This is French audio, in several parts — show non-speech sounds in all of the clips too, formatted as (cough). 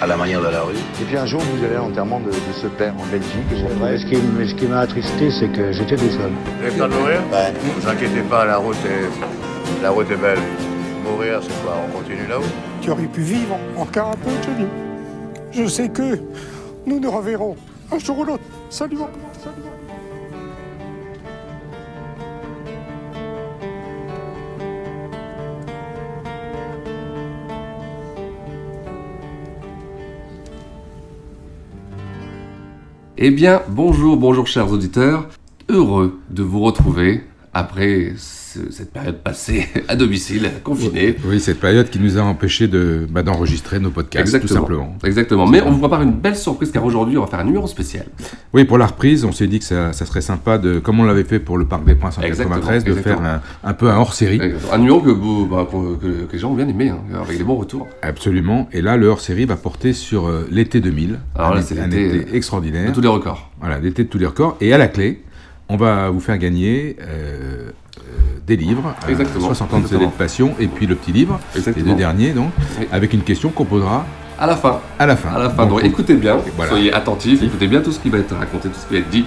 à la manière de la rue. Et puis un jour, vous allez à l'enterrement de, de, ce père en Belgique. Vrai, ce qui, ce qui m'a attristé, c'est que j'étais tout seul. Vous avez peur de mourir Ouais. Ne vous inquiétez pas, la route est, la route est belle. Mourir, c'est quoi On continue là-haut Tu aurais pu vivre encore un peu, Johnny. Je sais que nous nous reverrons un jour ou l'autre. Salut, salut. Eh bien, bonjour, bonjour chers auditeurs. Heureux de vous retrouver après ce- cette période passée (laughs) à domicile, confinée. Oui, cette période qui nous a empêché de, bah, d'enregistrer nos podcasts, tout simplement. Exactement. Mais on vous prépare une belle surprise car aujourd'hui on va faire un numéro spécial. Oui, pour la reprise, on s'est dit que ça, ça serait sympa, de, comme on l'avait fait pour le Parc des Princes en Exactement, 93, de exactement. faire un, un peu un hors-série. Un numéro que, bah, que, que- que les gens ont bien aimé, hein, avec des bons retours. Absolument. Et là, le hors-série va porter sur euh, l'été 2000. Alors un, là, été- c'est un l'été, été extraordinaire. De tous les records. Voilà, l'été de tous les records. Et à la clé, on va vous faire gagner euh, des livres, euh, Exactement, 60 ans de CD exactement. de passion, et puis le petit livre, Exactement. les deux derniers, donc, Oui. avec une question qu'on posera À la fin. à la fin. À la fin. Donc, Donc écoutez bien, Voilà. soyez attentifs, écoutez bien tout ce qui va être raconté, tout ce qui va être dit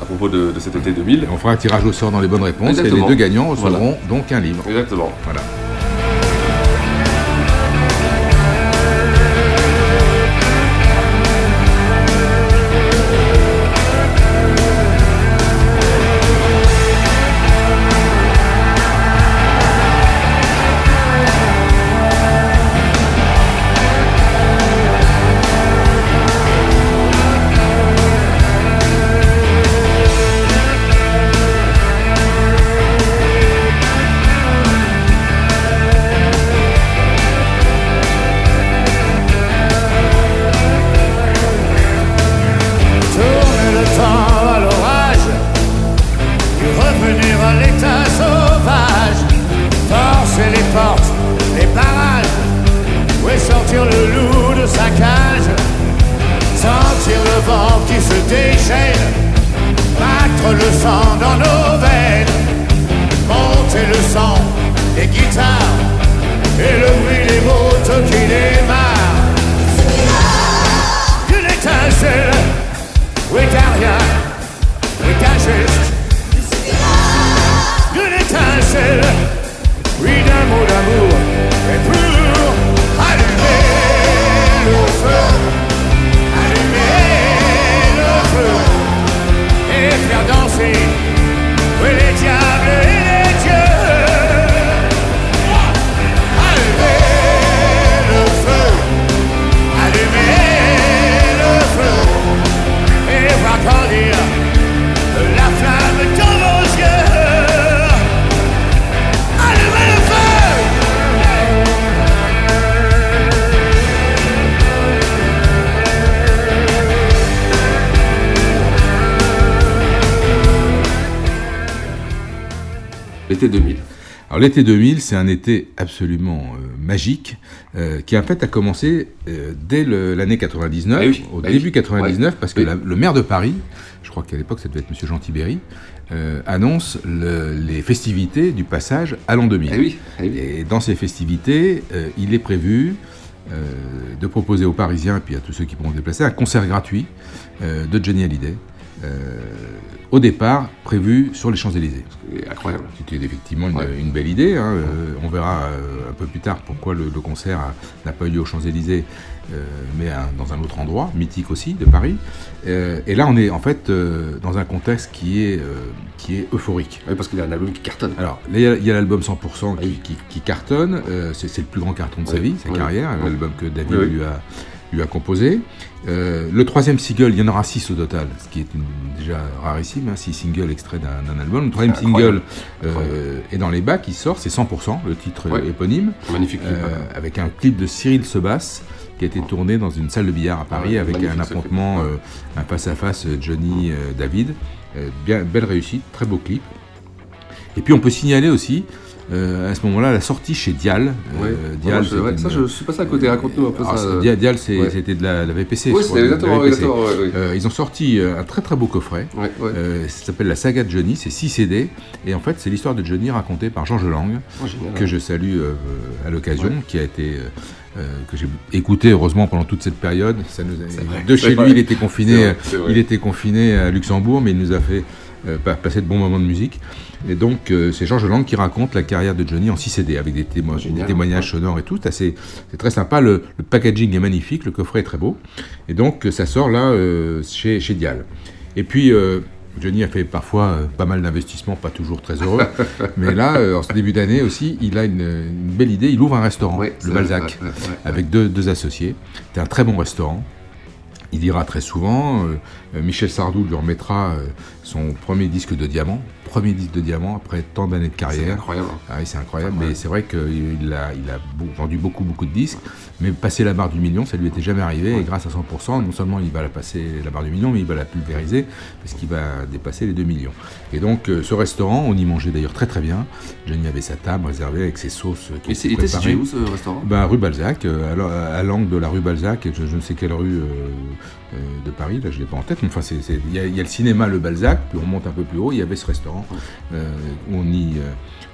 à propos de, de cet été 2000. on fera un tirage au sort dans les bonnes réponses, Exactement. et les deux gagnants recevront Voilà. donc un livre. Exactement. Voilà. L'été 2000. Alors l'été 2000, c'est un été absolument euh, magique, euh, qui en fait a commencé euh, dès l'année 99, Eh oui, au eh début oui. 99, parce que Oui. la- le maire de Paris, je crois qu'à l'époque ça devait être Monsieur Jean Tibéry, annonce le- les festivités du passage à l'an 2000. Eh eh. Et dans ces festivités, il est prévu de proposer aux Parisiens et puis à tous ceux qui pourront se déplacer un concert gratuit de Johnny Hallyday. Euh, au départ, prévu sur les Champs-Élysées. Incroyable. C'était effectivement une, Ouais. une belle idée. hein. Euh, on verra euh, un peu plus tard pourquoi le, le concert n'a pas eu lieu aux Champs-Élysées, euh, mais à- dans un autre endroit, mythique aussi, de Paris. Et là, on est en fait dans un contexte qui est, qui est euphorique. Oui, parce qu'il y a un album qui cartonne. Alors, il y a- l'album 100% qui, qui- qui cartonne. c'est le plus grand carton de sa vie, sa carrière. L'album que David lui a lui a composé. Euh, le troisième single, il y en aura six au total, ce qui est une- déjà rarissime, hein, six singles extraits d'un album. Le troisième single euh, est dans les bacs, il sort, c'est 100%, le titre Ouais. éponyme, Magnifique clip. euh, avec un clip de Cyril Sebas qui a été tourné dans une salle de billard à Paris Ouais, avec un affrontement, un face-à-face Johnny-David. bien, belle réussite, très beau clip. Et puis on peut signaler aussi euh, à ce moment-là la sortie chez Dial. Ouais. Euh, c'était ça, je suis passé à côté. Raconte-nous un peu ça. Dial, Dial, c'était de la, la VPC. Oui, la VPC. exactement. Euh, ils ont sorti euh, un très très beau coffret. Euh, ça s'appelle La saga de Johnny, c'est 6 CD. Et en fait, c'est l'histoire de Johnny racontée par Georges Lang, Oh, que je salue euh, à l'occasion, qui a été. euh, euh, que j'ai écouté heureusement pendant toute cette période. Ça nous a- C'est vrai. de chez lui, il était confiné. Vrai. Il était confiné à Luxembourg, mais il nous a fait euh, pa- passer de bons moments de musique. Et donc, euh, c'est Georges Lang qui raconte la carrière de Johnny en 6 CD avec des, témo- Génial, des témoignages sonores et tout. C'est très sympa. Le, le packaging est magnifique, le coffret est très beau. Et donc, ça sort là euh, chez, chez Dial. Et puis. euh, Johnny a fait parfois euh, pas mal d'investissements, pas toujours très heureux. (laughs) mais là, euh, en ce début d'année aussi, il a une, une belle idée. Il ouvre un restaurant, le Balzac, avec deux, deux associés. C'est un très bon restaurant. Il ira très souvent. euh, euh, Michel Sardou lui remettra euh, son premier disque de diamant. Premier disque de diamant après tant d'années de C'est carrière. incroyable. hein. Ah oui, c'est incroyable, mais c'est vrai qu'il a, il a vendu beaucoup, beaucoup de disques, mais passer la barre du million, ça lui était jamais arrivé, et grâce à 100%, non seulement il va la passer la barre du million, mais il va la pulvériser, parce qu'il va dépasser les 2 millions. Et donc, euh, ce restaurant, on y mangeait d'ailleurs très très bien. Johnny avait sa table réservée avec ses sauces Et c'est- étaient il était préparées. situé où ce restaurant? Ben, rue Balzac, euh, à l'an- à l'angle de la rue Balzac, et je, je ne sais quelle rue euh, de Paris, là je ne l'ai pas en tête, mais enfin il y, y a le cinéma Le Balzac, puis on monte un peu plus haut, il y avait ce restaurant où on y,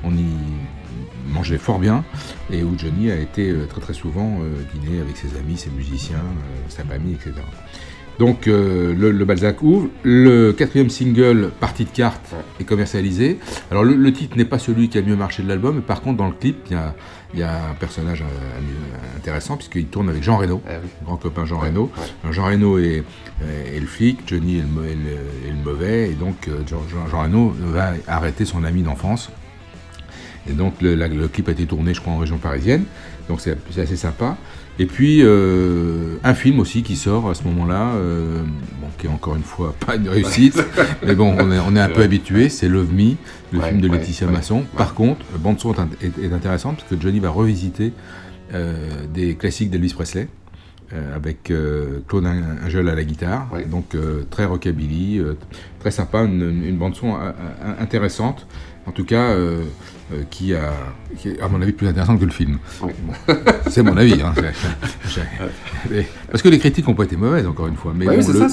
on y mangeait fort bien, et où Johnny a été euh, très très souvent euh, dîner avec ses amis, ses musiciens, euh, sa famille, etc. Donc euh, le, le Balzac ouvre. Le quatrième single, Partie de cartes, est commercialisé. Alors le, le titre n'est pas celui qui a le mieux marché de l'album, mais par contre dans le clip, il y a, il y a un personnage euh, intéressant puisqu'il tourne avec Jean Reno, Ah oui. grand copain Jean Ouais, Reno. ouais. Jean Reno est, le flic, Johnny est le, mo- est le- est le mauvais, et donc Jean, Jean- Jean Reno va arrêter son ami d'enfance. Et donc le, la- le clip a été tourné, je crois, en région parisienne. Donc c'est assez sympa. Et puis euh, un film aussi qui sort à ce moment-là, euh, bon, qui est encore une fois (laughs) pas une réussite, (laughs) mais bon, on est, on est un peu habitué. C'est Love Me, le Ouais, film de ouais, Laetitia ouais, Masson. Par contre, la bande son est, int- est- est intéressante parce que Johnny va revisiter euh, des classiques d'Elvis Presley. euh, avec euh, Claude Angel à la guitare, donc euh, très rockabilly, très sympa, une, une bande son intéressante, en tout cas euh, qui, a, qui est à mon avis plus intéressante que le film. Oui. Bon, (laughs) c'est mon avis. hein. Parce que les critiques n'ont pas été mauvaises, encore une fois. Mais bon, le, ça,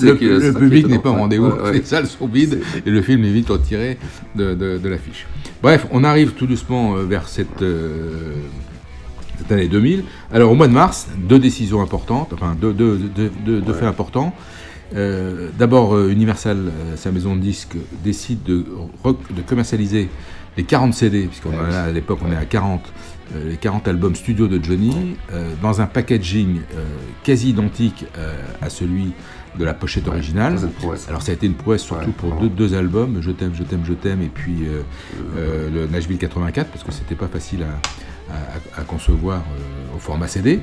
public n'est pas au rendez-vous, ouais, ouais. les salles sont vides et le film est vite retiré de, de- de l'affiche. Bref, on arrive tout doucement euh, vers cette, euh, cette année 2000. Alors au mois de mars, deux décisions importantes, enfin deux, deux- deux- deux- deux Ouais. faits importants. Euh, D'abord, Universal, sa maison de disques, décide de commercialiser les 40 CD, puisqu'on Ouais, à l'époque on est à 40, euh, les 40 albums studio de Johnny, euh, dans un packaging euh, quasi identique à celui de la pochette originale. Alors ça a été une prouesse surtout Ouais, pour deux, deux albums, Je t'aime, je t'aime, je t'aime, et puis le Nashville 84, parce que c'était pas facile à, à- à concevoir au format CD.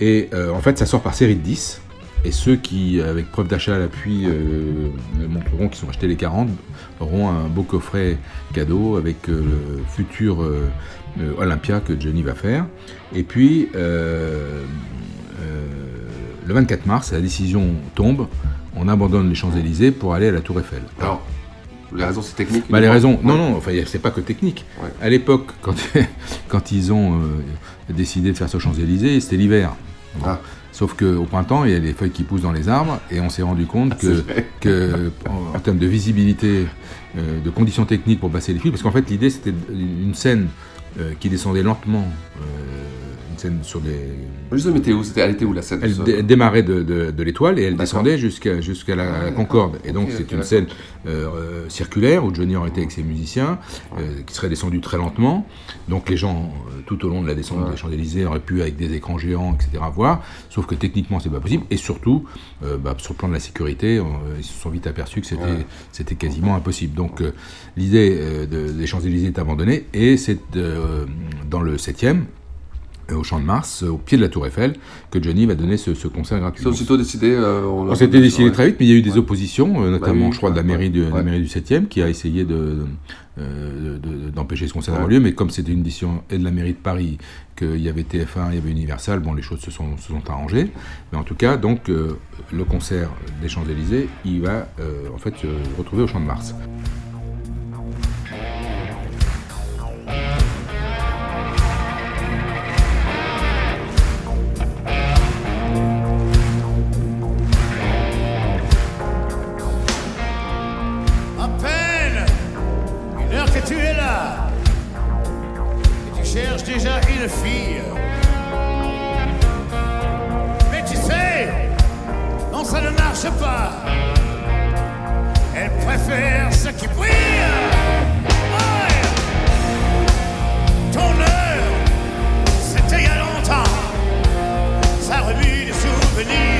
Et en fait, ça sort par série de 10. Et ceux qui, avec preuve d'achat à l'appui, euh, montreront qu'ils ont acheté les 40, auront un beau coffret cadeau avec euh, le futur euh, Olympia que Johnny va faire. Et puis, le 24 mars, la décision tombe, on abandonne les Champs-Élysées pour aller à la Tour Eiffel. Alors, les raisons, c'est technique Bah, les raisons, non, non, enfin, c'est pas que technique. Ouais. À l'époque, quand, (laughs) quand ils ont décidé de faire ce Champs-Élysées, c'était l'hiver. Bon. Ah. Sauf qu'au printemps, il y a des feuilles qui poussent dans les arbres, et on s'est rendu compte que, vrai. que en, en termes de visibilité, euh, de conditions techniques pour passer les fils, parce qu'en fait, l'idée, c'était une scène euh, qui descendait lentement, euh, scène sur des, Juste de météo, c'était, elle était où la scène elle, démarrait de, de- de l'étoile et elle descendait jusqu'à jusqu'à la, Ah, la. Concorde. Et donc c'est une scène euh, euh, circulaire où Johnny aurait été avec ses musiciens, euh, qui serait descendu très lentement. Donc les gens, tout au long de la descente Ouais. des Champs-Élysées, auraient pu, avec des écrans géants, etc., voir. Sauf que techniquement, c'est pas possible. Et surtout, euh, bah, sur le plan de la sécurité, ils se sont vite aperçus que c'était Ouais. c'était quasiment impossible. Donc l'idée de- des Champs-Élysées est abandonnée et c'est dans le 7e, au Champ de Mars, au pied de la Tour Eiffel, que Johnny va donner ce, ce concert gratuit. C'est aussitôt décidé. euh, on On s'était décidé ouais. très vite, mais il y a eu des oppositions, euh, notamment, Bah oui, je crois, de la mairie, du, de la ouais. mairie du 7e, qui a essayé de, euh, de- de- d'empêcher ce concert d'avoir lieu, mais comme c'était une décision et de la mairie de Paris, qu'il y avait TF1, il y avait Universal, bon, les choses se sont, se sont arrangées. Mais en tout cas, donc, euh, le concert des Champs-Élysées, il va euh, en fait se retrouver au Champ de Mars. Fille. Mais tu sais, non, ça ne marche pas. Elle préfère ce qui brille. Ton heure, c'était il y a longtemps. Ça remue des souvenirs.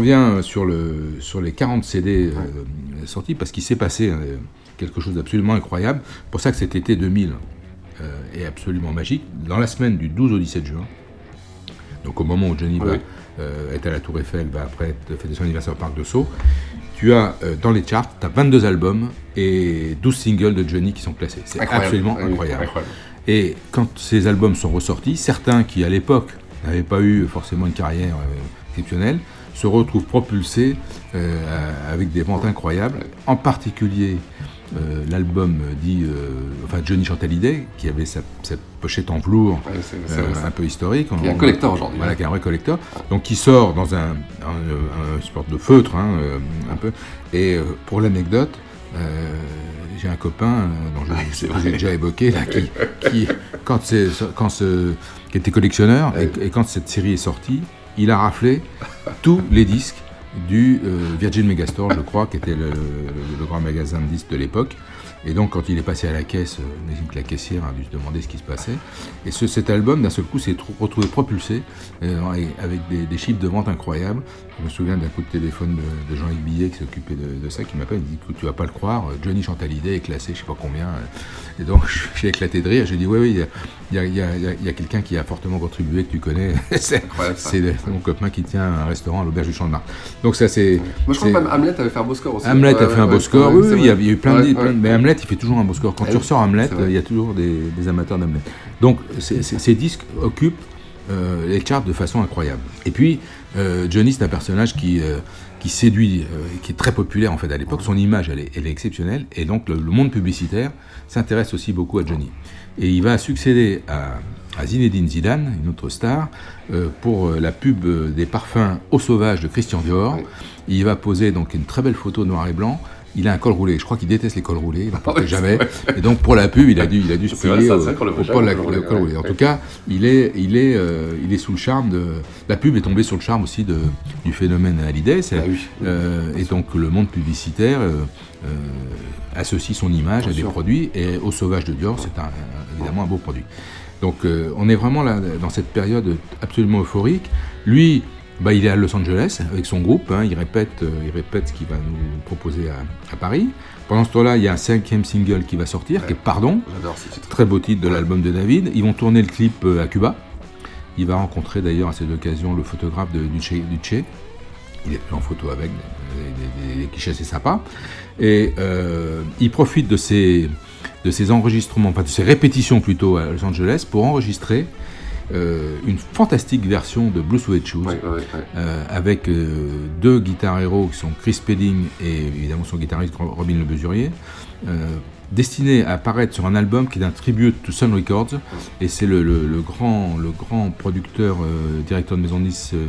Reviens sur, le, sur les 40 CD euh, sortis parce qu'il s'est passé euh, quelque chose d'absolument incroyable. C'est pour ça que cet été 2000 euh, est absolument magique. Dans la semaine du 12 au 17 juin, donc au moment où Johnny va Oui. euh, être à la Tour Eiffel, va après fêter son anniversaire au Parc de Sceaux, tu as euh, dans les charts, tu as 22 albums et 12 singles de Johnny qui sont classés. C'est absolument incroyable. incroyable. Et quand ces albums sont ressortis, certains qui à l'époque n'avaient pas eu forcément une carrière euh, exceptionnelle se retrouvent propulsés euh, avec des ventes incroyables, en particulier euh, l'album dit, euh, enfin Johnny Chantalidé, qui avait sa, sa pochette en velours, Ouais, euh, un peu historique. Qui est un collector aujourd'hui. Voilà, qui est un vrai collector. Donc qui sort dans un, un, un sport de feutre, hein, un peu. Et pour l'anecdote, j'ai un copain dont je que vrai. j'ai déjà évoqué, là, qui, qui, quand c'est, quand ce, qui était collectionneur, et, et quand cette série est sortie, il a raflé tous les disques du euh, Virgin Megastore, je crois, qui était le, grand magasin de disques de l'époque. Et donc, quand il est passé à la caisse, euh, la caissière a dû se demander ce qui se passait. Et ce, cet album, d'un seul coup, s'est trou- retrouvé propulsé euh, avec des, des chiffres de vente incroyables. Je me souviens d'un coup de téléphone de, de Jean-Yves Billet qui s'occupait de, de ça, qui m'appelle, il dit tu vas pas le croire, euh, Johnny Chantalidé est classé, je sais pas combien. Et donc, (laughs) j'ai éclaté de rire. J'ai dit Oui, oui, il y a, y y quelqu'un qui a fortement contribué, que tu connais. (laughs) c'est mon copain qui tient un restaurant à l'auberge du Champ de Mars. Donc, ça, c'est. Moi, je crois que même Hamlet avait fait un beau score aussi. Hamlet Ouais, a fait ouais, un beau ouais, score, oui, il y, a, eu plein de... plein. Mais Hamlet, il fait toujours un beau score. Quand Ah tu ressors Hamlet, il y a toujours des, des amateurs d'Hamlet. Donc, ces disques occupent euh, les charts de façon incroyable. Et puis, euh, Johnny, c'est un personnage qui, euh, qui séduit, euh, qui est très populaire en fait à l'époque. Son image, elle est, elle est exceptionnelle. Et donc, le, le monde publicitaire s'intéresse aussi beaucoup à Johnny. Et il va succéder à, à Zinedine Zidane, une autre star, euh, pour euh, la pub euh, des parfums Eau Sauvage de Christian Dior. Il va poser donc une très belle photo noir et blanc il a un col roulé. Je crois qu'il déteste les cols roulés, il n'en portait jamais. Et donc pour la pub, il a dû, il a dû se payer ça, au, col, la- roulé, col roulé. En tout cas, il est, il est, euh, il est sous le charme de. La pub est tombée sur le charme aussi de, du phénomène Hallyday. Ah oui. euh, et donc le monde publicitaire euh, euh, associe son image Bien à des sûr. produits. Et au Sauvage de Dior, c'est un- évidemment un beau produit. Donc on est vraiment là dans cette période absolument euphorique. Lui, bah, il est à Los Angeles avec son groupe, hein, il, répète, euh, il répète ce qu'il va nous proposer à, à Paris. Pendant ce temps-là, il y a un cinquième single qui va sortir, qui est Pardon, J'adore ce titre. très beau titre de l'album de David. Ils vont tourner le clip euh, à Cuba. Il va rencontrer d'ailleurs à cette occasion le photographe de Duce. Duce. Il est pris en photo avec, des, clichés assez sympas. Et euh, il profite de ces, de ces enregistrements, enfin de ces répétitions plutôt à Los Angeles pour enregistrer euh, une fantastique version de Blue Suede Shoes Ouais, ouais, ouais. euh, avec euh, deux guitares héros qui sont Chris Spedding et évidemment son guitariste Robin Le Besurier, destiné à apparaître sur un album qui est un tribute to Sun Records et c'est le, le- le grand, le grand producteur, directeur de maison de disques, euh,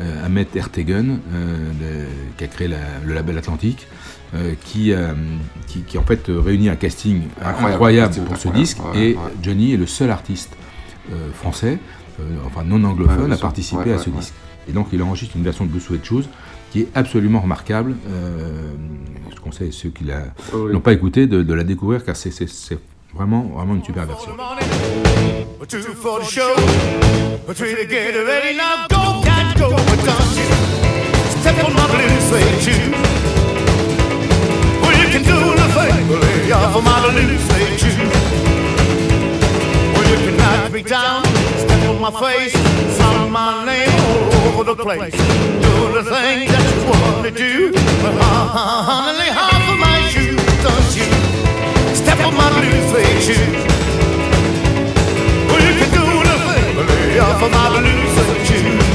euh, Ahmet Ertegen, le- qui a créé la- le label Atlantique, euh, qui, euh, qui, qui, en fait euh, réunit un casting Incroyable, pour ce incroyable, disque ouais, et ouais. Johnny est le seul artiste français, euh, enfin non anglophone, Ouais, bien à sûr. participer Ouais, à ouais, ce ouais. disque. Et donc il enregistre une version de Blue Suede Shoes qui est absolument remarquable. Euh, je conseille à ceux qui Oh, oui. l'ont pas écouté de, de la découvrir car c'est vraiment, vraiment une super version. You can knock me down. Step on my face. Sound my name all over the place. Do the thing that you want to do. But lay off of my shoe. Don't you step on my blue suede shoe. Well, you can do the thing, but lay off of my blue suede shoes.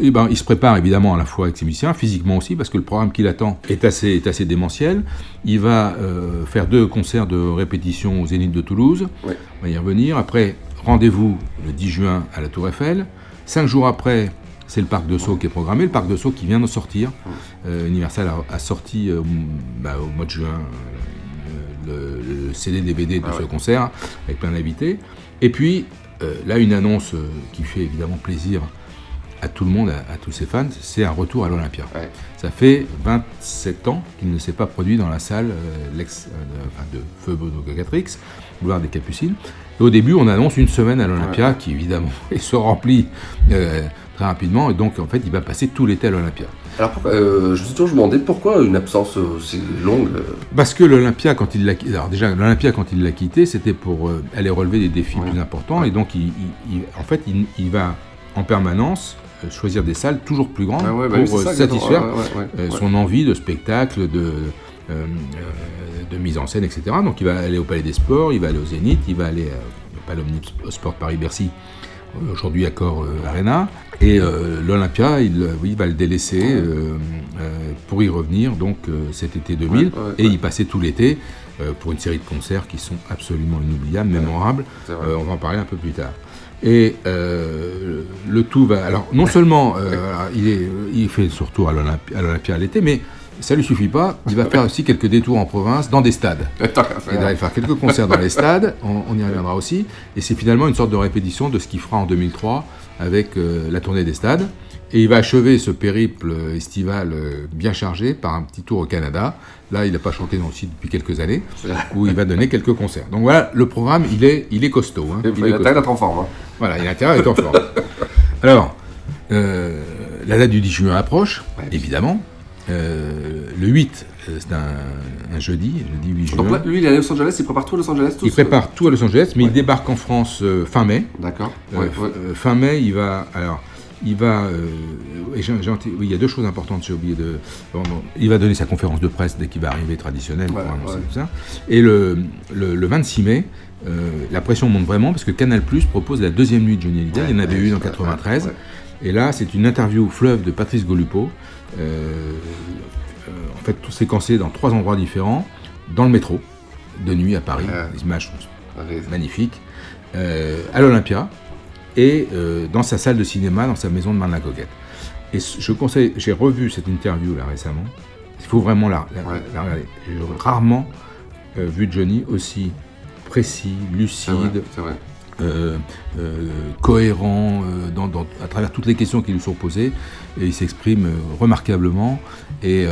Eh ben, il se prépare évidemment à la fois avec ses musiciens, physiquement aussi, parce que le programme qui l'attend est assez, est assez démentiel. Il va euh, faire deux concerts de répétition au Zénith de Toulouse. Ouais. On va y revenir. Après, rendez-vous le 10 juin à la Tour Eiffel. Cinq jours après, c'est le Parc de Sceaux qui est programmé. Le Parc de Sceaux qui vient de sortir. Euh, Universal a, a sorti euh, bah, au mois de juin le, le CD DVD de Ah ce concert avec plein d'invités. Et puis euh, là, une annonce qui fait évidemment plaisir à tout le monde, à, à tous ses fans, c'est un retour à l'Olympia. Ouais. Ça fait 27 ans qu'il ne s'est pas produit dans la salle euh, l'ex, euh, de, enfin, de Feu Bodocatrix, boulevard des Capucines. Et au début, on annonce une semaine à l'Olympia qui évidemment (laughs) se remplit euh, très rapidement. Et donc, en fait, il va passer tout l'été à l'Olympia. Alors, pourquoi- euh, je me suis toujours demandé pourquoi une absence aussi longue. Parce que l'Olympia, quand il l'a alors déjà l'Olympia quand il l'a quitté, c'était pour euh, aller relever des défis Ouais. plus importants et donc il, il- il- en fait il, il va en permanence choisir des salles toujours plus grandes Ah ouais, bah pour euh, ça, satisfaire Ouais, euh, son envie de spectacle, de euh, euh, de mise en scène, etc. Donc il va aller au Palais des Sports, il va aller au Zénith, il va aller euh, au Palais Omnisport Paris-Bercy, euh, aujourd'hui Accor euh, Arena, et euh, l'Olympia, il, euh, oui, va le délaisser euh, euh, pour y revenir donc euh, cet été 2000 Ouais, ouais, et ouais. y passer tout l'été euh, pour une série de concerts qui sont absolument inoubliables, mémorables. Euh, on va en parler un peu plus tard. Et euh, le tout va. Alors, non seulement euh, voilà, il, est, il fait son retour à l'Olympia à l'été, mais ça lui suffit pas. Il va (laughs) faire aussi quelques détours en province, dans des stades. (laughs) Il va aller faire quelques concerts dans les stades, on, on y reviendra aussi. Et c'est finalement une sorte de répétition de ce qu'il fera en 2003 avec euh, la tournée des stades. Et il va achever ce périple estival euh, bien chargé par un petit tour au Canada. Là, il n'a pas chanté dans le site depuis quelques années, où il va donner quelques concerts. Donc voilà, le programme, il est, il est costaud. hein. Il Il a est intérêt d'être en forme. hein. voilà, il a intérêt à être en forme. Alors, euh, la date du 10 juin approche, évidemment. Euh, le 8, euh, c'est un, un jeudi, jeudi 8 juin. Donc là, lui, il est à Los Angeles, il prépare tout à Los Angeles tout il prépare tout à Los Angeles, mais il débarque en France euh, fin mai. D'accord. Euh, Ouais, euh, fin mai, il va. Alors, il va. euh, et oui, il y a deux choses importantes, j'ai oublié de. bon, bon, il va donner sa conférence de presse dès qu'il va arriver traditionnelle Ouais, pour annoncer ouais. tout ça. Et le, le, le 26 mai, euh, la pression monte vraiment parce que Canal Plus propose la deuxième nuit de Johnny Hallyday. il y en avait une en ouais, 93. ouais. Et là, c'est une interview fleuve de Patrice Golupo, euh, en fait, tout séquencé dans trois endroits différents, dans le métro, de nuit à Paris. Les images sont magnifiques. à l'Olympia et euh, dans sa salle de cinéma, dans sa maison de Marne-la-Coquette. Et je conseille, j'ai revu cette interview là récemment. Il faut vraiment la, la- la regarder. J'ai rarement euh, vu Johnny aussi précis, lucide, euh, euh, cohérent dans- dans- à travers toutes les questions qui lui sont posées. Et il s'exprime remarquablement. Et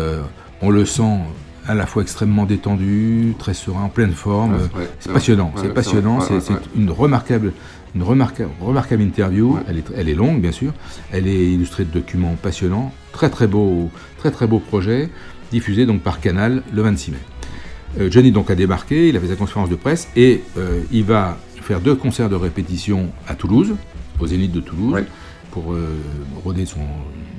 on le sent à la fois extrêmement détendu, très serein, en pleine forme. Ouais, c'est passionnant, Ouais, c'est passionnant. c'est Ouais, une remarquable, une remarquable, remarquable interview. Elle, est, elle est longue, bien sûr. Elle est illustrée de documents passionnants. Très très beau, très très beau projet, diffusé donc par Canal le 26 mai. Euh, Johnny donc a débarqué, il a fait sa conférence de presse et euh, il va faire deux concerts de répétition à Toulouse, au Zénith de Toulouse, pour euh, roder son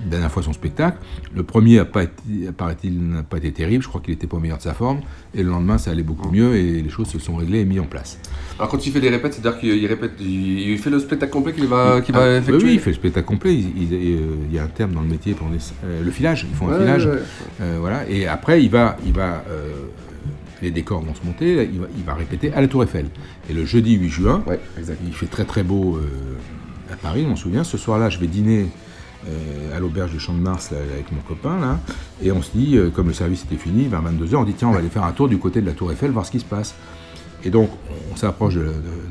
dernière fois son spectacle. Le premier, a pas été, paraît-il, n'a pas été terrible, je crois qu'il n'était pas au meilleur de sa forme, et le lendemain ça allait beaucoup mieux et les choses se sont réglées et mises en place. Alors quand il fait les répètes, c'est-à-dire qu'il répète, il fait le spectacle complet qu'il va, qu'il va Ah, effectuer oui, oui, il fait le spectacle complet. Il, il- euh, il y a un terme dans le métier pour les- euh, le filage. Ils font un filage. ouais, ouais. Euh, voilà. Et après, il va, il va, euh, les décors vont se monter. Il va, il va répéter à la Tour Eiffel. Et le jeudi 8 juin, il fait très très beau euh, à Paris. On m'en souvient. Ce soir-là, je vais dîner. Euh, à l'auberge du Champ de Mars là, avec mon copain là, et on se dit, euh, comme le service était fini, vers 22h, on dit tiens on va aller faire un tour du côté de la Tour Eiffel, voir ce qui se passe. Et donc, on s'approche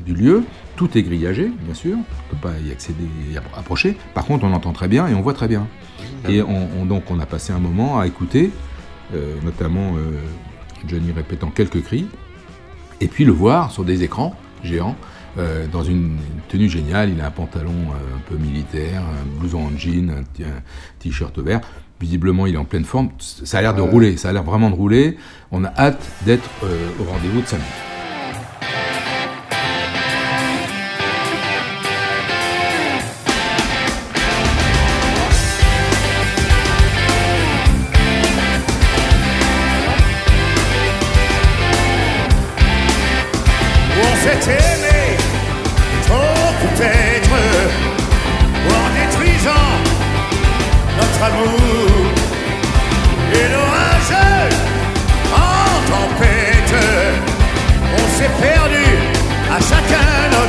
du lieu, tout est grillagé, bien sûr, on ne peut pas y accéder, y appro- approcher. Par contre, on entend très bien et on voit très bien. Et on, on- donc, on a passé un moment à écouter, euh, notamment euh, Johnny répétant quelques cris, et puis le voir sur des écrans géants, euh, dans une tenue géniale. Il a un pantalon euh, un peu militaire, un blouson en jean, un t-shirt vert. Visiblement, il est en pleine forme. Ça a l'air de rouler, ça a l'air vraiment de rouler. On a hâte d'être euh, au rendez-vous de samedi. On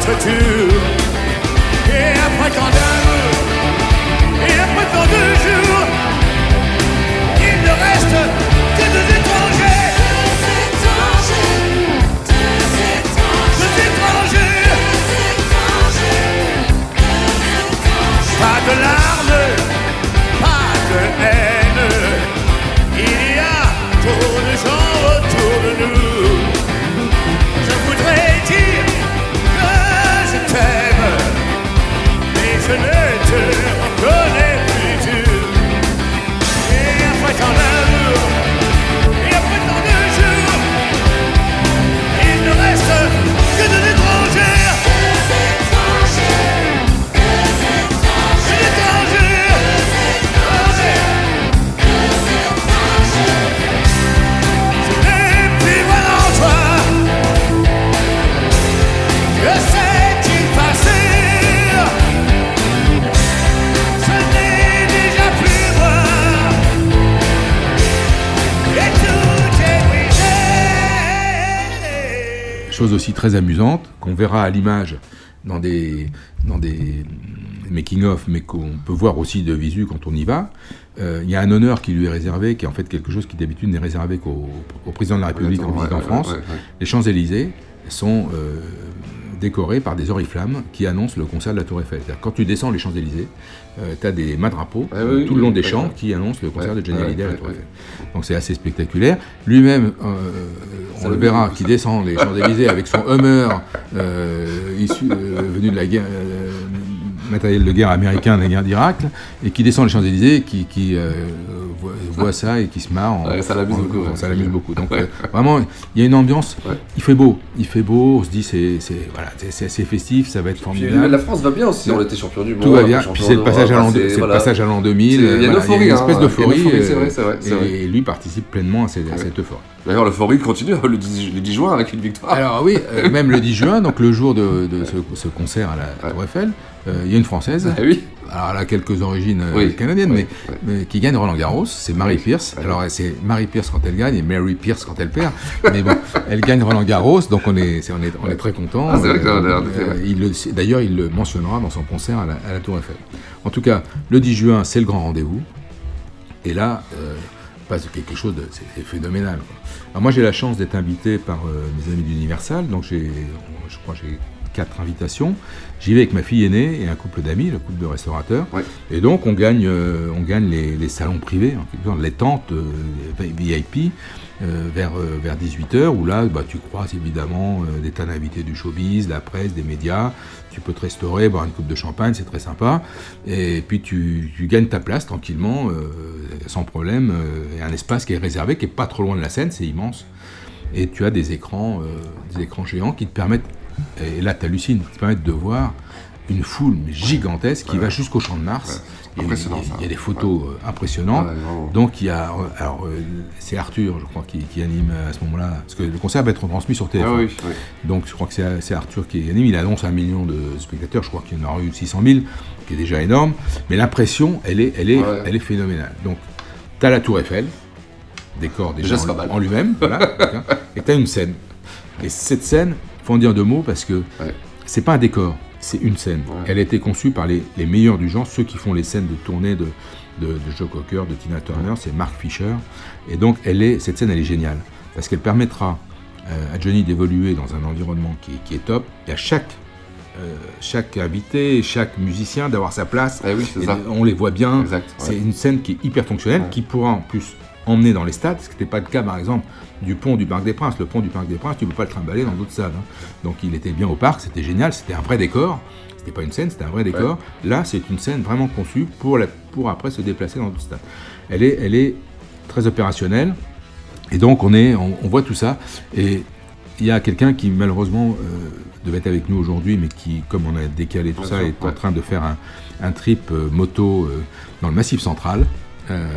Et après tant d'amour, et après tant de jours, il ne reste que deux étrangers. Deux étrangers. Pas de larmes, pas de haine. Ne Chose aussi très amusante qu'on verra à l'image dans des, dans des making-of, mais qu'on peut voir aussi de visu quand on y va. Euh, Il y a un honneur qui lui est réservé, qui est en fait quelque chose qui d'habitude n'est réservé qu'au au président de la République en visite en France. Les Champs-Élysées sont euh, décorés par des oriflammes qui annoncent le concert de la Tour Eiffel. Quand tu descends les Champs-Élysées, tu as des madrapeaux Ah oui, tout le long oui, des champs qui annoncent le concert Ouais, de Johnny ouais, à la Tour. Eiffel. Donc c'est assez spectaculaire. Lui-même, euh, on le verra, qui descend les Champs-Élysées avec son Hummer euh, issu, euh, venu de la guerre, euh, matériel de guerre américain de la guerre d'Irak, et qui descend les Champs-Élysées, qui, qui euh, voit, voit ça et qui se marre. en- Ouais, ça l'amuse en- beaucoup, ouais. Ça l'amuse beaucoup. Donc euh, vraiment, il y a une ambiance. Il fait beau, il fait beau. On se dit c'est voilà, assez festif, ça va être Puis, formidable. la France va bien aussi, on était champion du monde. Tout va bien. Puis c'est le passage à l'an c'est- c'est le voilà. passage à l'an 2000. C'est- Il y a une euphorie, une hein, espèce une d'euphorie. euphorie, c'est euh, vrai, c'est vrai, c'est et, vrai. et lui participe pleinement à cette, euphorie. D'ailleurs, l'euphorie continue (laughs) le 10, le 10 juin avec une victoire. Alors oui, euh, même le 10 juin, donc le jour de, de ce, ce concert à la Tour Eiffel, il y a une Française Ah oui. alors elle a quelques origines euh, Oui, canadiennes, oui, mais, mais qui gagne Roland Garros, c'est Marie Pierce. Alors c'est Marie Pierce quand elle gagne et Mary Pierce quand elle perd. mais bon, (laughs) elle gagne Roland Garros, donc on est, on est, on est très content. Ah, c'est- D'ailleurs, il le mentionnera dans son concert à la, à la Tour Eiffel. En tout cas, le 10 juin, c'est le grand rendez-vous. Et là, euh, passe quelque chose de c'est phénoménal. quoi. Alors moi, j'ai la chance d'être invité par euh, mes amis d'Universal, donc j'ai, je crois, j'ai quatre invitations. J'y vais avec ma fille aînée et un couple d'amis, le couple de restaurateurs. Et donc, on gagne, euh, on gagne les, les salons privés, en quelque sorte, les tentes euh, VIP. euh, vers, euh, vers 18h, où là, bah, tu croises évidemment euh, des tas d'invités du showbiz, de la presse, des médias. Tu peux te restaurer, boire une coupe de champagne, c'est très sympa. Et puis tu, tu gagnes ta place tranquillement, sans problème. et un espace qui est réservé, qui est pas trop loin de la scène, c'est immense. Et tu as des écrans, des écrans géants qui te permettent, et là tu hallucines, te permettent de voir une foule gigantesque qui va jusqu'au champ de Mars. Impressionnant, il, y a- ça. il y a des photos euh, impressionnantes. Ouais. Donc il y a, euh, alors euh, c'est Arthur, je crois, qui, qui anime à ce moment-là, parce que le concert va être transmis sur TF1. Ah oui, oui. Donc je crois que c'est Arthur qui anime. Il annonce un million de spectateurs. Je crois qu'il y en aura eu 600 000, qui est déjà énorme. Mais l'impression, elle est, elle est, Ouais. elle est phénoménale. Donc tu as la Tour Eiffel, décor déjà, Déjà, en, en lui-même, voilà, (laughs) et tu as une scène. Et cette scène, faut en dire deux mots parce que c'est pas un décor, c'est une scène. Elle a été conçue par les, les meilleurs du genre, ceux qui font les scènes de tournée de, de, de Joe Cocker, de Tina Turner, c'est Mark Fisher. Et donc elle est, cette scène, elle est géniale parce qu'elle permettra euh, à Johnny d'évoluer dans un environnement qui, qui est top et à chaque euh, chaque invité, chaque musicien d'avoir sa place. Eh oui, c'est Et ça. On les voit bien. C'est ouais. une scène qui est hyper fonctionnelle, qui pourra en plus emmener dans les stades, ce qui n'était pas le cas par exemple du pont du Parc des Princes. Le pont du Parc des Princes, tu ne peux pas le trimballer dans d'autres stades. hein. Donc il était bien au parc, c'était génial, c'était un vrai décor. C'était pas une scène, c'était un vrai décor. Là, c'est une scène vraiment conçue pour, la- pour après se déplacer dans d'autres stades. Elle est, elle est très opérationnelle. Et donc on, est, on, on voit tout ça. Et il y a quelqu'un qui malheureusement euh, devait être avec nous aujourd'hui, mais qui, comme on a décalé tout ça, sûr, est en train de faire un, un trip euh, moto euh, dans le Massif Central.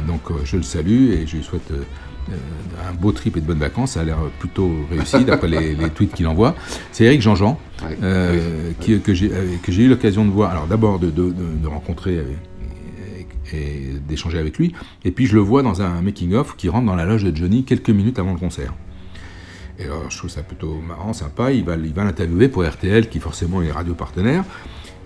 Donc je le salue et je lui souhaite un beau trip et de bonnes vacances. Ça a l'air plutôt réussi d'après les, les tweets qu'il envoie. C'est Eric Jean-Jean Ouais. euh, qui- que j'ai euh, que j'ai eu l'occasion de voir. Alors d'abord de, de- de- de rencontrer et d'échanger avec lui. Et puis je le vois dans un making-of qui rentre dans la loge de Johnny quelques minutes avant le concert. Et alors, je trouve ça plutôt marrant, sympa. Il va, il va l'interviewer pour RTL, qui forcément est radio partenaire.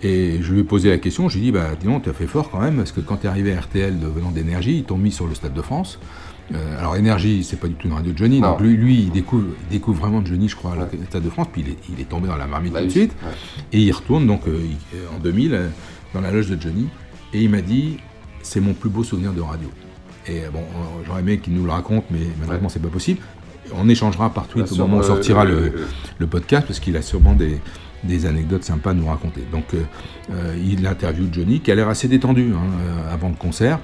Et je lui ai posé la question, je lui ai dit, bah, dis donc, tu as fait fort quand même, parce que quand tu es arrivé à RTL de- venant d'énergie, ils t'ont mis sur le Stade de France. Euh, alors, énergie, c'est pas du tout une radio de Johnny, Non. donc lui, lui il, découvre, il découvre vraiment Johnny, je crois, à Stade de France, puis il est, il est tombé dans la marmite Bah tout de suite. ouais. Et il retourne donc euh, euh, en 2000 euh, dans la loge de Johnny et il m'a dit c'est mon plus beau souvenir de radio. Et bon, j'aurais aimé qu'il nous le raconte, mais malheureusement c'est pas possible. On échangera par tweet au moment où ouais, sortira ouais, le, ouais, ouais. le podcast parce qu'il a sûrement des, des anecdotes sympas à nous raconter. Donc euh, il interviewe Johnny qui a l'air assez détendu hein, avant le concert.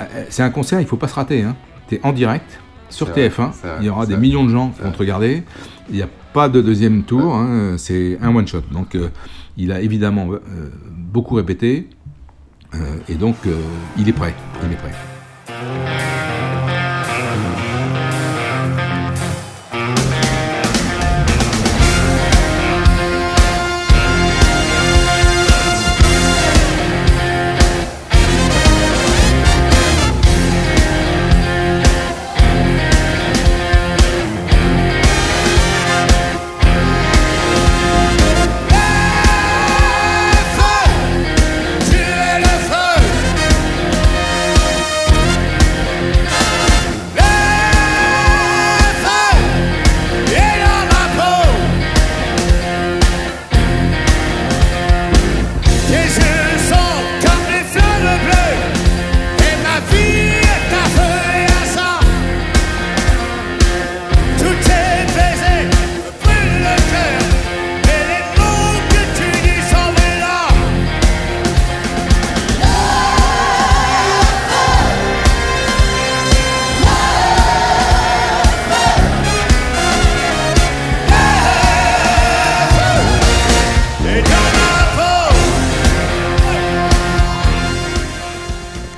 Euh, C'est un concert, il faut pas se rater. Hein. Tu es en direct sur C'est vrai, TF1. c'est vrai, il y aura des millions de gens qui vont te regarder. Il n'y a pas de deuxième tour. hein, c'est un one shot. Donc euh, il a évidemment euh, beaucoup répété. euh, et donc euh, il est prêt. Il est prêt.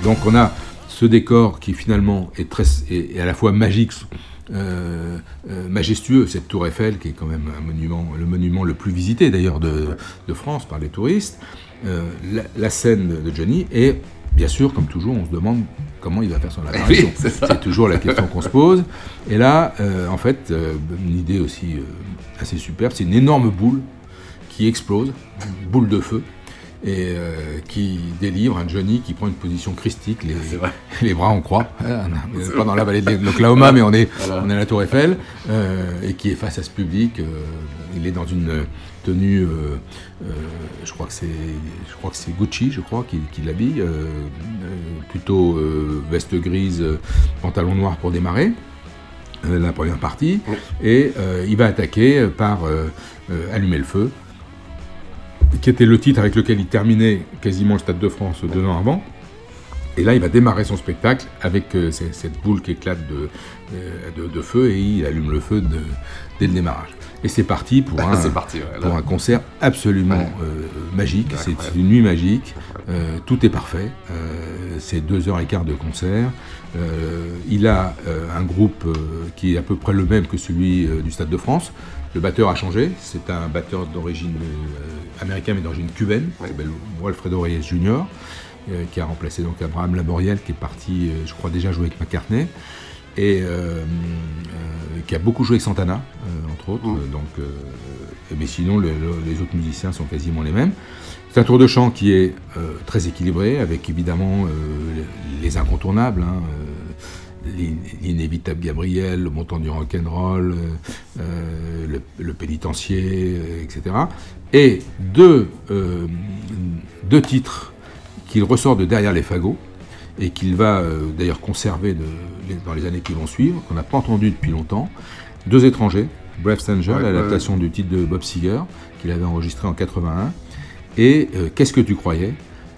Donc on a ce décor qui finalement est, très, est, à la fois magique, euh, euh, majestueux, cette tour Eiffel, qui est quand même un monument, le monument le plus visité d'ailleurs de, de France par les touristes, euh, la, la scène de Johnny, et bien sûr, comme toujours, on se demande comment il va faire son apparition. Oui, c'est toujours la question qu'on se pose. Et là, en fait, une idée aussi assez superbe, c'est une énorme boule qui explose, une boule de feu, et euh, qui délivre un Johnny qui prend une position christique, les, (laughs) les bras en croix, hein, pas dans la vallée de l'Oklahoma, mais on est, Voilà. on est à la Tour Eiffel, euh, et qui est face à ce public. euh, il est dans une tenue, je crois que c'est, je crois que c'est Gucci, je crois, qui, qui l'habille, plutôt veste grise, pantalon noir pour démarrer. la première partie, et il va attaquer par Allumer le feu, qui était le titre avec lequel il terminait quasiment le Stade de France deux ans avant. Et là, il va démarrer son spectacle avec euh, cette boule qui éclate de, euh, de, de feu et il allume le feu de- dès le démarrage. Et c'est parti pour (laughs) un, C'est parti, ouais, là. pour un concert absolument Ouais. euh, magique. C'est une nuit magique. Euh, tout est parfait. C'est deux heures et quart de concert. Il a un groupe qui est à peu près le même que celui du Stade de France. Le batteur a changé. C'est un batteur d'origine euh, américaine mais d'origine cubaine, qui s'appelle Walfredo Reyes Jr., euh, qui a remplacé donc Abraham Laboriel, qui est parti, euh, je crois, déjà jouer avec McCartney et euh, euh, qui a beaucoup joué avec Santana, euh, entre autres. Donc, euh, mais sinon, le- le- les autres musiciens sont quasiment les mêmes. C'est un tour de chant qui est très équilibré, avec évidemment les, les incontournables. hein, L'inévitable Gabriel, le montant du rock'n'roll, euh, euh, le, le pénitencier, euh, etc. Et deux, euh, deux titres qu'il ressort de derrière les fagots, et qu'il va d'ailleurs conserver de- dans les années qui vont suivre, qu'on n'a pas entendu depuis longtemps. Deux étrangers, Brave Stranger, Ouais, l'adaptation du titre de Bob Seger, qu'il avait enregistré en 81, et Qu'est-ce que tu croyais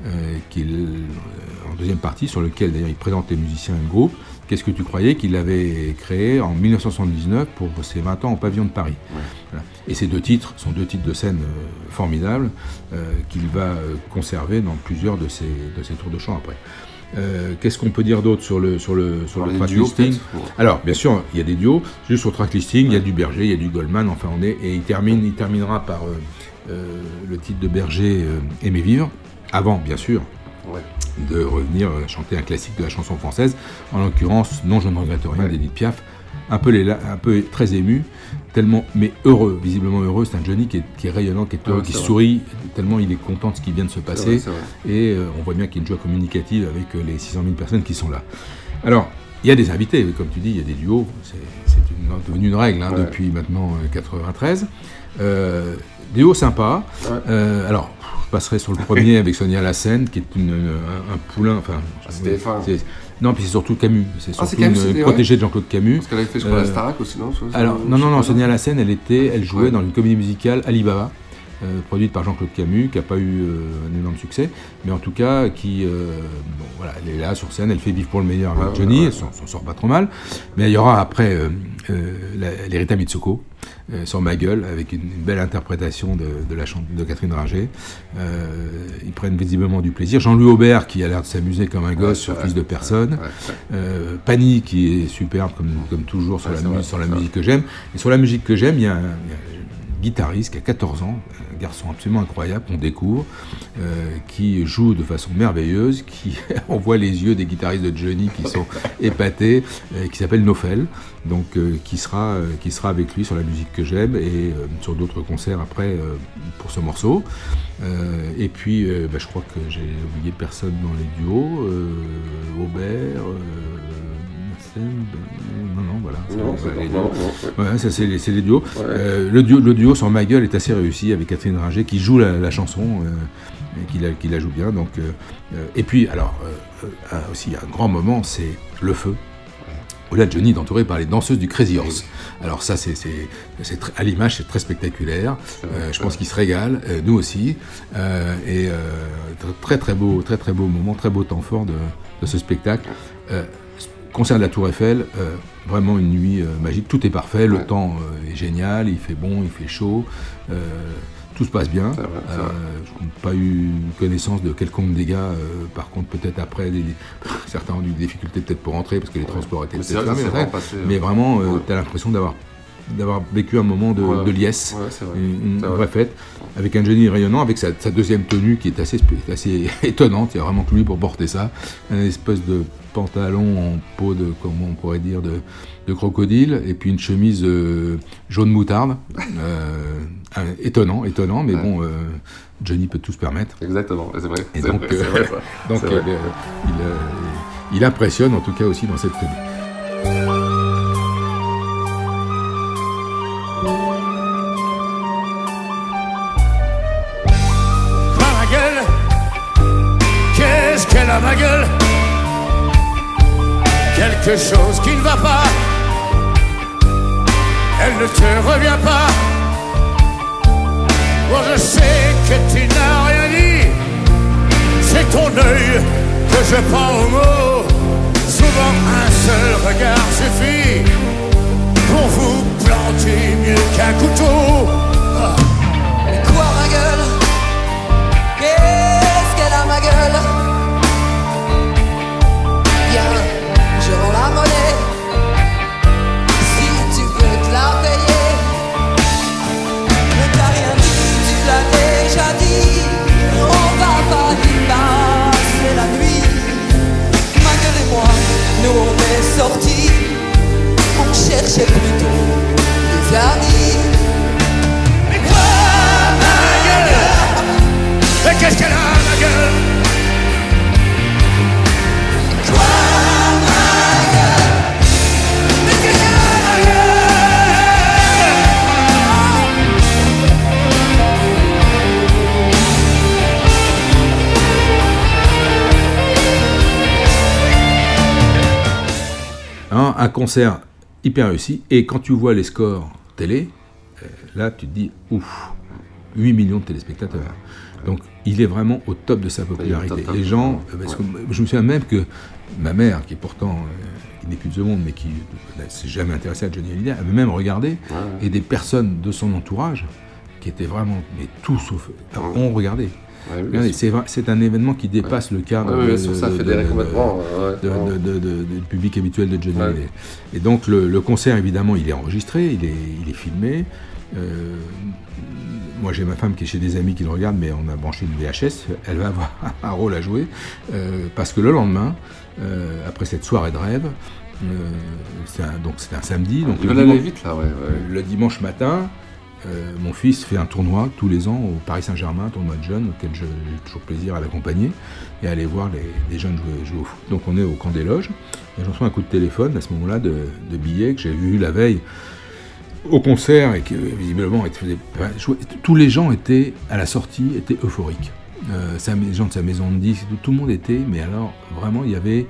euh, qu'il, euh, en deuxième partie, sur lequel d'ailleurs il présente les musiciens et le groupe, Qu'est-ce que tu croyais qu'il avait créé en 1979 pour ses 20 ans au pavillon de Paris. Voilà. Et ces deux titres sont deux titres de scène euh, formidables euh, qu'il va euh, conserver dans plusieurs de ses, de ses tours de chant après. Euh, Qu'est-ce qu'on peut dire d'autre sur le, sur le, sur le les track duos, listing peut-être Ouais. Alors, bien sûr, il y a des duos. Juste sur le track listing, il y a du Berger, il y a du Goldman. Enfin, on est et il termine, il terminera par euh, euh, le titre de Berger, Aimer vivre. Avant, bien sûr, Ouais. De revenir euh, chanter un classique de la chanson française. En l'occurrence, Non, je ne regrette rien d'Edith Piaf. Un peu, les, un peu très ému, tellement, mais heureux, visiblement heureux. C'est un Johnny qui est, qui est rayonnant, qui est heureux, qui vrai. sourit, tellement il est content de ce qui vient de se passer. vrai. Et euh, on voit bien qu'il y a une joie communicative avec euh, les 600 000 personnes qui sont là. Alors, il y a des invités, comme tu dis, il y a des duos. C'est devenu une règle hein, Ouais. depuis maintenant euh, 93. Euh, duo sympa. Ouais. Euh, alors, passerai sur le premier avec Sonia Lassen, qui est une, un, un poulain. Enfin, c'était F1. c'est- Non, puis c'est surtout Camus. C'est Ah, surtout Camus, une, protégée de Jean-Claude Camus. Parce qu'elle avait fait, je crois, la Euh, Starac aussi, non alors, non, non, non, Sonia. Lassen, elle, était, elle jouait Ouais. dans une comédie musicale Alibaba, euh, produite par Jean-Claude Camus, qui n'a pas eu euh, un énorme succès, mais en tout cas, qui, euh, bon, voilà, elle est là sur scène, elle fait vivre pour le meilleur avec Johnny, elle s'en sort pas trop mal, mais il y aura après euh, euh, l'Erita Mitsuko, euh, sur ma gueule, avec une, une belle interprétation de, de la chante de Catherine Ringer. Euh, ils prennent visiblement du plaisir. Jean-Louis Aubert, qui a l'air de s'amuser comme un gosse sur. Fils de personne. Euh, Pani qui est superbe comme, comme toujours sur la, vrai, sur musique que j'aime. Et sur la musique que j'aime, il y, a un il y a un guitariste qui a 14 ans, un garçon absolument incroyable qu'on découvre, euh, qui joue de façon merveilleuse, qui (laughs) on voit les yeux des guitaristes de Johnny qui sont (laughs) épatés, euh, qui s'appelle Nofel, donc euh, qui sera qui sera avec lui sur la musique que j'aime et sur d'autres concerts après pour ce morceau. Et puis, bah, je crois que j'ai oublié personne dans les duos. Aubert, non, non, voilà. Non, c'est les duos. non, ouais. Ouais, ça c'est les, c'est les duos. Ouais. Euh, le, duo, le duo sur ma gueule est assez réussi avec Catherine Ringer qui joue la, la chanson, euh, et qui, la, qui la joue bien. Donc, euh, euh, et puis, alors, aussi un grand moment, c'est le feu. Où là, Johnny est entouré par les danseuses du Crazy Horse. Alors ça, c'est, c'est, c'est très- à l'image, c'est très spectaculaire. Euh, je pense qu'il se régale, euh, nous aussi. Euh, et très très beau, très très beau moment, très beau temps fort de, de ce spectacle. Concert de la Tour Eiffel, euh, vraiment une nuit euh, magique. Tout est parfait, le Ouais. temps euh, est génial, il fait bon, il fait chaud. Tout se passe bien. Vrai, je n'ai pas eu connaissance de quelconque dégâts. par contre, peut-être après, des- (laughs) certains ont eu des difficultés peut-être pour rentrer parce que les transports étaient peut-être fermés. mais vraiment, ouais. tu as l'impression d'avoir d'avoir vécu un moment de, Ouais. de liesse, Ouais, une, vraie fête, avec un Johnny rayonnant, avec sa, sa deuxième tenue qui est assez, assez (laughs) étonnante. Il y a vraiment que lui pour porter ça. Un espèce de pantalon en peau de, comment on pourrait dire, de, de crocodile, et puis une chemise euh, jaune moutarde. (laughs) Euh, étonnant, étonnant, mais bon, euh, Johnny peut tout se permettre. Exactement, c'est vrai. Et donc, vrai, euh, vrai, (laughs) donc C'est vrai. il, euh, il impressionne en tout cas aussi dans cette tenue. Quelque chose qui ne va pas. Elle ne te revient pas. Moi je sais que tu n'as rien dit. C'est ton œil que je prends au mot. Souvent un seul regard suffit Pour vous planter mieux qu'un couteau sortis On cherchait plutôt des amis. Mais quoi ma gueule? Mais qu'est-ce qu'elle a ma gueule? Un concert hyper réussi, et quand tu vois les scores télé, euh, là tu te dis, ouf, 8 millions de téléspectateurs. Donc il est vraiment au top de sa popularité. Les gens, euh, parce que je me souviens même que ma mère, qui est pourtant, euh, qui n'est plus de ce monde, mais qui ne s'est jamais intéressée à Johnny Hallyday, avait même regardé, et des personnes de son entourage, qui étaient vraiment, mais tout sauf, ont regardé. Ouais, c'est un événement qui dépasse le cadre Ouais, du public habituel de Johnny Ouais. Hallyday. Et donc le, le concert, évidemment, il est enregistré, il est, il est filmé. Euh, moi, j'ai ma femme qui est chez des amis qui le regardent, mais on a branché une VHS. Elle va avoir (laughs) un rôle à jouer euh, parce que le lendemain, euh, après cette soirée de rêve, euh, c'est un- donc c'était un samedi. Donc Il le va aller dimanche- vite, là, ouais, ouais. Le dimanche matin, euh, mon fils fait un tournoi tous les ans au Paris Saint-Germain, un tournoi de jeunes, auquel j'ai toujours plaisir à l'accompagner et à aller voir les, jeunes jouer, au foot. Donc on est au camp des loges, et j'en reçois un coup de téléphone à ce moment-là de, billets que j'ai vu la veille au concert et que visiblement tous les gens étaient à la sortie étaient euphoriques. Euh, les gens de sa maison de disques, tout, tout le monde était, mais alors vraiment il y avait,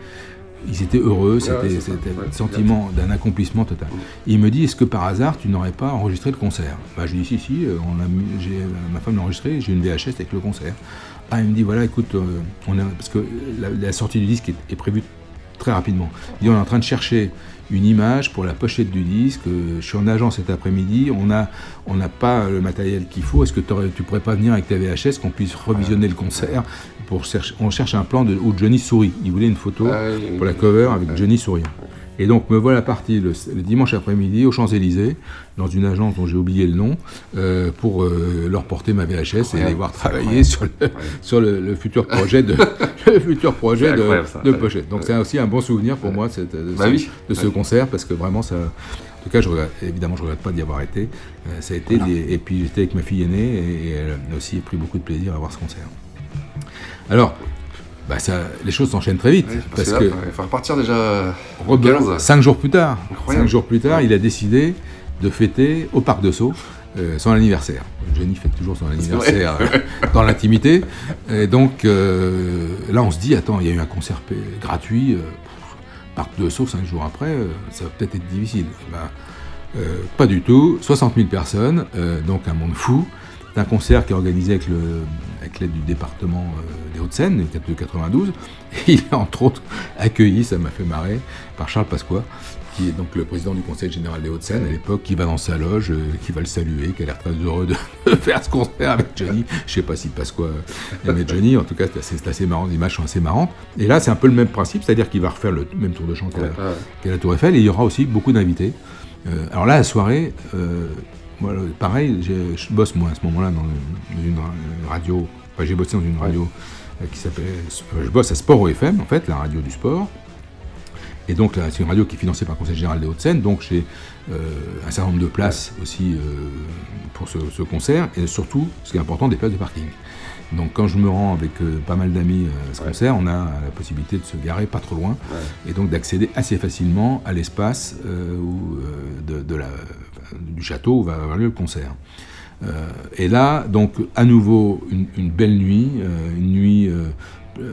ils étaient heureux, c'était ouais, le sentiment d'un accomplissement total. Et il me dit, est-ce que par hasard tu n'aurais pas enregistré le concert? Bah, Je lui dis, si, si, euh, on a mis- j'ai- ma femme l'a enregistré, j'ai une VHS avec le concert. Ah, il me dit, voilà, écoute, euh, on a, parce que la, la sortie du disque est, est prévue très rapidement. Il dit, on est en train de chercher une image pour la pochette du disque. euh, Je suis en agence cet après-midi. On n'a on pas le matériel qu'il faut. Est-ce que tu pourrais pas venir avec ta VHS qu'on puisse revisionner le concert? Pour chercher, On cherche un plan de, où Johnny sourit. Il voulait une photo Ah oui, pour la cover avec oui. Johnny souriant. Et donc me voilà parti le, le dimanche après-midi aux Champs-Élysées, dans une agence dont j'ai oublié le nom, euh, pour euh, leur porter ma VHS et aller voir travailler sur, le, sur le, le futur projet de, (laughs) le futur projet de, pochette. Donc c'est aussi un bon souvenir pour moi de, cette- de Bah ce, oui. de ce Ouais. concert parce que vraiment ça. En tout cas, je regrette, évidemment, je regrette pas d'y avoir été. Euh, ça a été Voilà. des- et puis j'étais avec ma fille aînée et, et elle a aussi pris beaucoup de plaisir à voir ce concert. Alors, bah ça, les choses s'enchaînent très vite Oui, parce, que il faut repartir déjà. Rebeu- 15. cinq jours plus tard, Incroyable. cinq jours plus tard, il a décidé de fêter au parc de Sceaux euh, son anniversaire. Johnny fête toujours son anniversaire euh, dans l'intimité. Et donc euh, là, on se dit, attends, il y a eu un concert gratuit, parc de Sceaux, cinq jours après, ça va peut-être être difficile. Eh ben, pas du tout, 60 000 personnes, donc un monde fou. C'est un concert qui est organisé avec le- avec l'aide du département euh, des Hauts-de-Seine, de 92. Et il est entre autres accueilli, ça m'a fait marrer, par Charles Pasqua, qui est donc le président du Conseil général des Hauts-de-Seine à l'époque, qui va dans sa loge, euh, qui va le saluer, qui a l'air très heureux de (laughs) faire ce concert avec Johnny. Je sais pas s'il passe quoi aimait Johnny, en tout cas c'est assez, marrant, les images sont assez marrantes. Et là c'est un peu le même principe, c'est-à-dire qu'il va refaire le même tour de chant qu'à la, Tour Eiffel, et il y aura aussi beaucoup d'invités. Euh, alors là, la soirée, euh, pareil, je bosse moi à ce moment-là dans une, une radio, enfin j'ai bossé dans une radio euh, qui s'appelait, euh, je bosse à Sport OFM en fait, la radio du sport. Et donc là, c'est une radio qui est financée par le Conseil général des Hauts-de-Seine, donc j'ai euh, un certain nombre de places aussi euh, pour ce, ce concert, et surtout, ce qui est important, des places de parking. Donc quand je me rends avec euh, pas mal d'amis euh, à ce concert, on a la possibilité de se garer pas trop loin, et donc d'accéder assez facilement à l'espace euh, où, euh, de, de la, enfin, du château où va avoir lieu le concert. Euh, et là, donc, à nouveau, une, une belle nuit, euh, une nuit, euh, euh,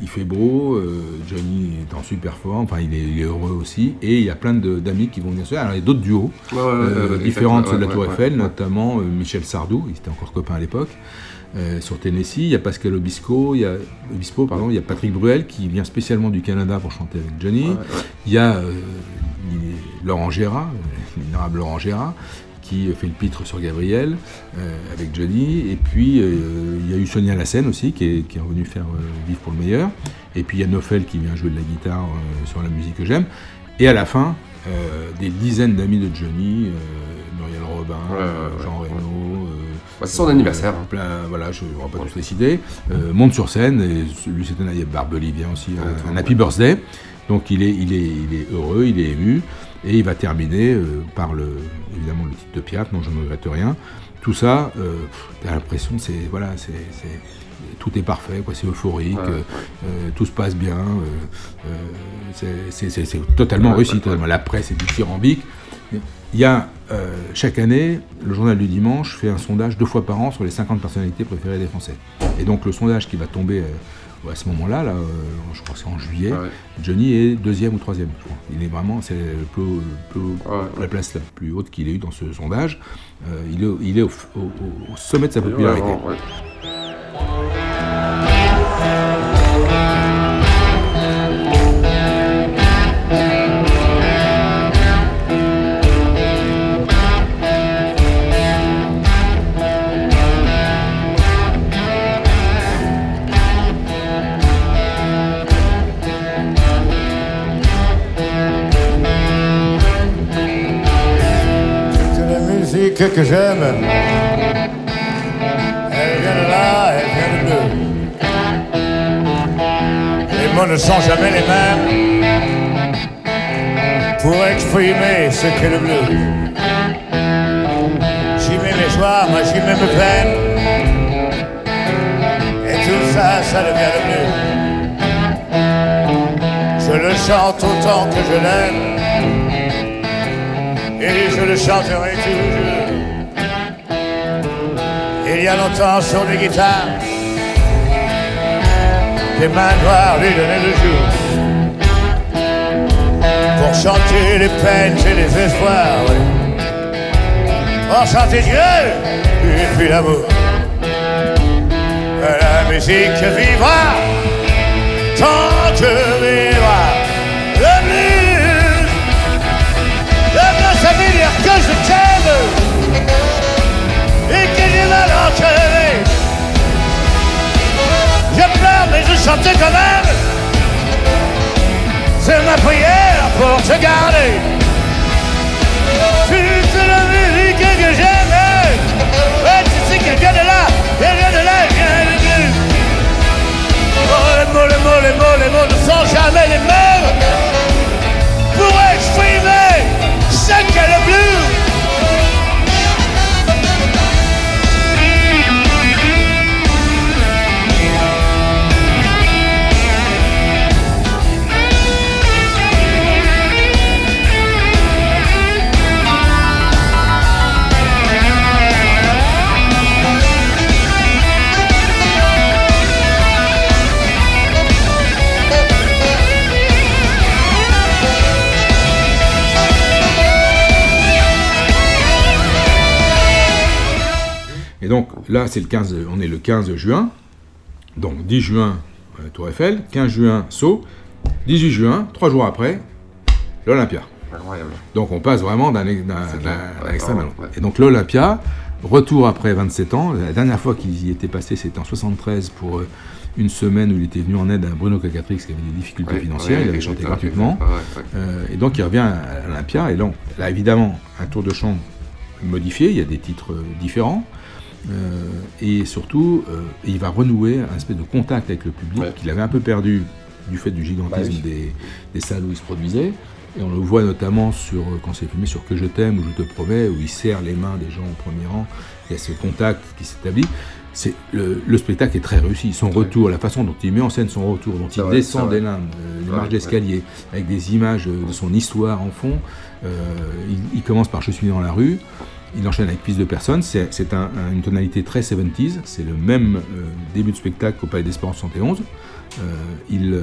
il fait beau, euh, Johnny est en super forme, enfin, il est, il est heureux aussi, et il y a plein d'amis qui vont venir se faire. Alors, il y a d'autres duos, Ouais, ouais, ouais, euh, ouais, différents de ceux de la Tour Eiffel, notamment euh, Michel Sardou, il était encore copain à l'époque. Euh, sur Tennessee, il y a Pascal Obispo, il y a, Obispo, pardon, il y a Patrick Bruel qui vient spécialement du Canada pour chanter avec Johnny. Il y a euh, Laurent Gérard, euh, l'honorable Laurent Gérard, qui fait le pitre sur Gabriel euh, avec Johnny. Et puis il y a eu Sonia Lassen aussi qui est, qui est faire Vivre pour le meilleur. Et puis il y a Nofel qui vient jouer de la guitare sur la musique que j'aime. Et à la fin, des dizaines d'amis de Johnny, Muriel Robin, Jean Reno. Ouais, c'est son anniversaire, hein. plein, voilà, je ne vais pas tous les citer. euh, monte sur scène, et celui c'était Barbeli vient aussi, un, un Happy Birthday. Donc il est, il, est, il est heureux, il est ému, et il va terminer euh, par le, évidemment le titre de Piaf, non je ne regrette rien. Tout ça, euh, tu as l'impression, c'est voilà, c'est tout est parfait, quoi, c'est euphorique, Ouais, euh, ouais. euh, tout se passe bien, euh, euh, c'est- totalement Ouais, réussi, ouais, totalement. la presse est dithyrambique. Il y a euh, chaque année, le journal du dimanche fait un sondage deux fois par an sur les 50 personnalités préférées des Français. Et donc le sondage qui va tomber euh, à ce moment-là, là, euh, je crois que c'est en juillet, Johnny est deuxième ou troisième. Je crois. Il est vraiment, c'est le plus, le plus- la place la plus haute qu'il ait eue dans ce sondage. Il est, il est au, au- au sommet de sa popularité. Ouais, que j'aime, elle vient de là, elle vient de nous. Les mots ne sont jamais les mêmes pour exprimer ce qu'est le blues. J'y mets mes joies, moi j'y mets mes peines. Et tout ça, ça devient le blues. Je le chante autant que je l'aime et je le chanterai toujours. Il y a longtemps sur des guitares, des mains noires lui donnaient le jour. Pour chanter les peines et les espoirs, pour chanter Dieu et puis l'amour. La musique vivra tant que pleure, mais je chante quand même. C'est ma prière pour te garder. Toute la musique que j'aime, tu sais qu'elle vient de là, elle vient de là, elle vient de nous. Oh, les mots, les mots, les mots, les mots ne sont jamais les mêmes pour exprimer ce qu'est le blues. Là, c'est le 15, on est le 15 juin. Donc 10 juin, euh, Tour Eiffel, 15 juin, Sceaux, 18 juin, trois jours après, l'Olympia. Donc on passe vraiment d'un extrême à l'autre. Et donc l'Olympia, retour après 27 ans, la dernière fois qu'il y était passé c'était en 73 pour euh, une semaine où il était venu en aide à Bruno Cacatrix qui avait des difficultés financières, il avait chanté gratuitement. Euh, et donc il revient à l'Olympia. Et donc là évidemment un tour de chant modifié, il y a des titres euh, et surtout, il va renouer un espèce de contact avec le public qu'il avait un peu perdu du fait du gigantisme bah des, salles où il se produisait. Et on le voit notamment sur, quand c'est filmé sur Que je t'aime ou Je te promets, où il serre les mains des gens au premier rang. Il y a ce contact qui s'établit. C'est le, spectacle est très réussi. Son retour, la façon dont il met en scène son retour, dont il descend des limbes, euh, les marches d'escalier, avec des images de son histoire en fond. Euh, il, commence par Je suis dans la rue. Il enchaîne avec Piste de personnes. C'est une tonalité très 70s. C'est le même euh, début de spectacle qu'au Palais des Sports 71. il,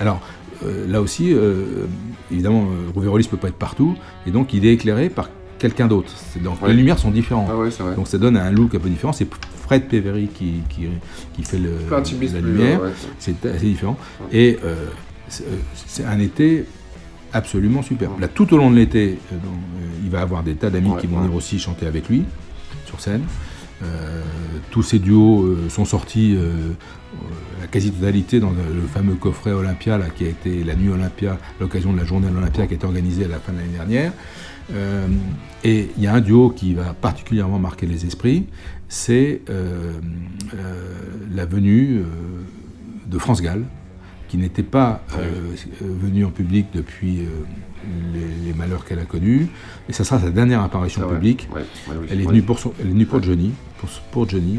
alors, là aussi, évidemment, Rouvérolis ne peut pas être partout. Et donc, il est éclairé par quelqu'un d'autre. Donc les lumières sont différentes. Ah donc ça donne un look un peu différent. C'est Fred Péveri qui, qui, fait le, la lumière. c'est assez différent. Et euh, euh, c'est un été absolument superbe. Là, tout au long de l'été, euh, il va avoir des tas d'amis qui vont venir aussi chanter avec lui sur scène. tous ces duos sont sortis la quasi-totalité dans le, fameux coffret Olympia là, qui a été la nuit Olympia, l'occasion de la journée de l'Olympia qui a été organisée à la fin de l'année dernière. Euh, et il y a un duo qui va particulièrement marquer les esprits, c'est euh, euh, la venue de France Gall, qui n'était pas venue en public depuis les, malheurs qu'elle a connus. Et ça sera sa dernière apparition publique. elle, est venue pour elle est venue pour Johnny, pour, Johnny,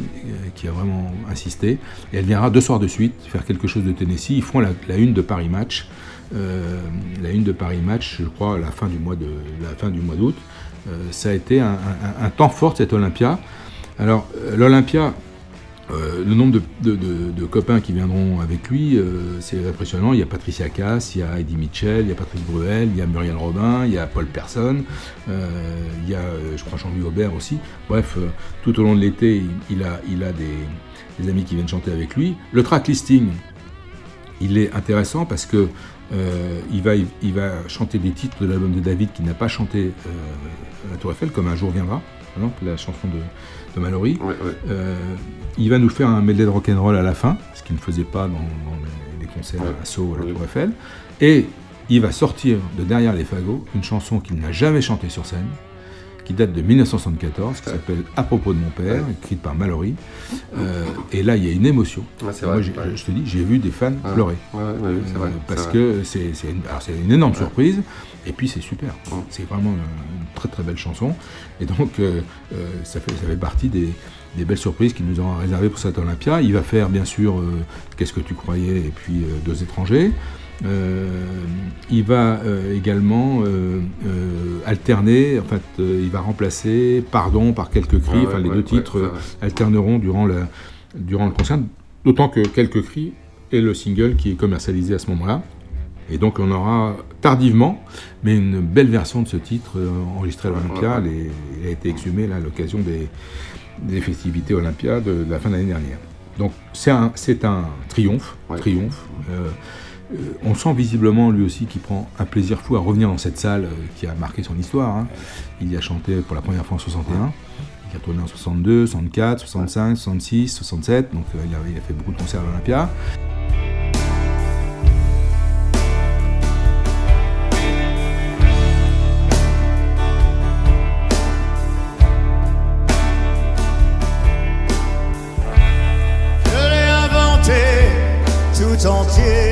qui a vraiment insisté. Et elle viendra deux soirs de suite faire quelque chose de Tennessee. Ils feront la, la une de Paris Match. Euh, la une de Paris Match, je crois, à la fin du mois de la fin du mois d'août. Euh, ça a été un, temps fort cette Olympia. Alors euh, le nombre de, copains qui viendront avec lui, c'est impressionnant. Il y a Patricia Cass, il y a Eddie Mitchell, il y a Patrice Bruel, il y a Muriel Robin, il y a Paul Persson, il y a, je crois, Jean-Louis Aubert aussi. Bref, tout au long de l'été, il, a, il a des, amis qui viennent chanter avec lui. Le track listing, il est intéressant parce que euh, il, va, il va chanter des titres de l'album de David qu'il n'a pas chanté euh, à la Tour Eiffel, comme Un jour viendra, la chanson de, de Mallory. Euh, il va nous faire un medley de rock'n'roll à la fin, ce qu'il ne faisait pas dans, les, concerts à Sceaux à la Tour Eiffel. Et il va sortir de derrière les fagots une chanson qu'il n'a jamais chantée sur scène, qui date de 1974, qui s'appelle À propos de mon père, écrite par Mallory. Euh, et là, il y a une émotion. Moi, je, te dis, j'ai vu des fans pleurer. parce que c'est une, une, énorme surprise. Et puis, c'est super. C'est vraiment une, très très belle chanson. Et donc, euh, euh, ça, fait, ça fait partie des, belles surprises qu'il nous ont réservées pour cette Olympia. Il va faire, bien sûr, Qu'est-ce que tu croyais? Et puis Deux étrangers. Euh, il va euh, également euh, alterner, en fait, il va remplacer Pardon par quelques cris, enfin les deux titres alterneront durant, la, durant le concert, d'autant que quelques cris est le single qui est commercialisé à ce moment-là. Et donc on aura tardivement, mais une belle version de ce titre enregistré à l'Olympia. Il a été exhumé à l'occasion des, des, festivités Olympia de, la fin de l'année dernière. Donc c'est un, un, triomphe. triomphe euh, on sent visiblement lui aussi qu'il prend un plaisir fou à revenir dans cette salle euh, qui a marqué son histoire. Hein. Il y a chanté pour la première fois en 61. Il a tourné en 62, 64, 65, 66, 67. Donc euh, il, a, il a fait beaucoup de concerts à l'Olympia. Tout entier.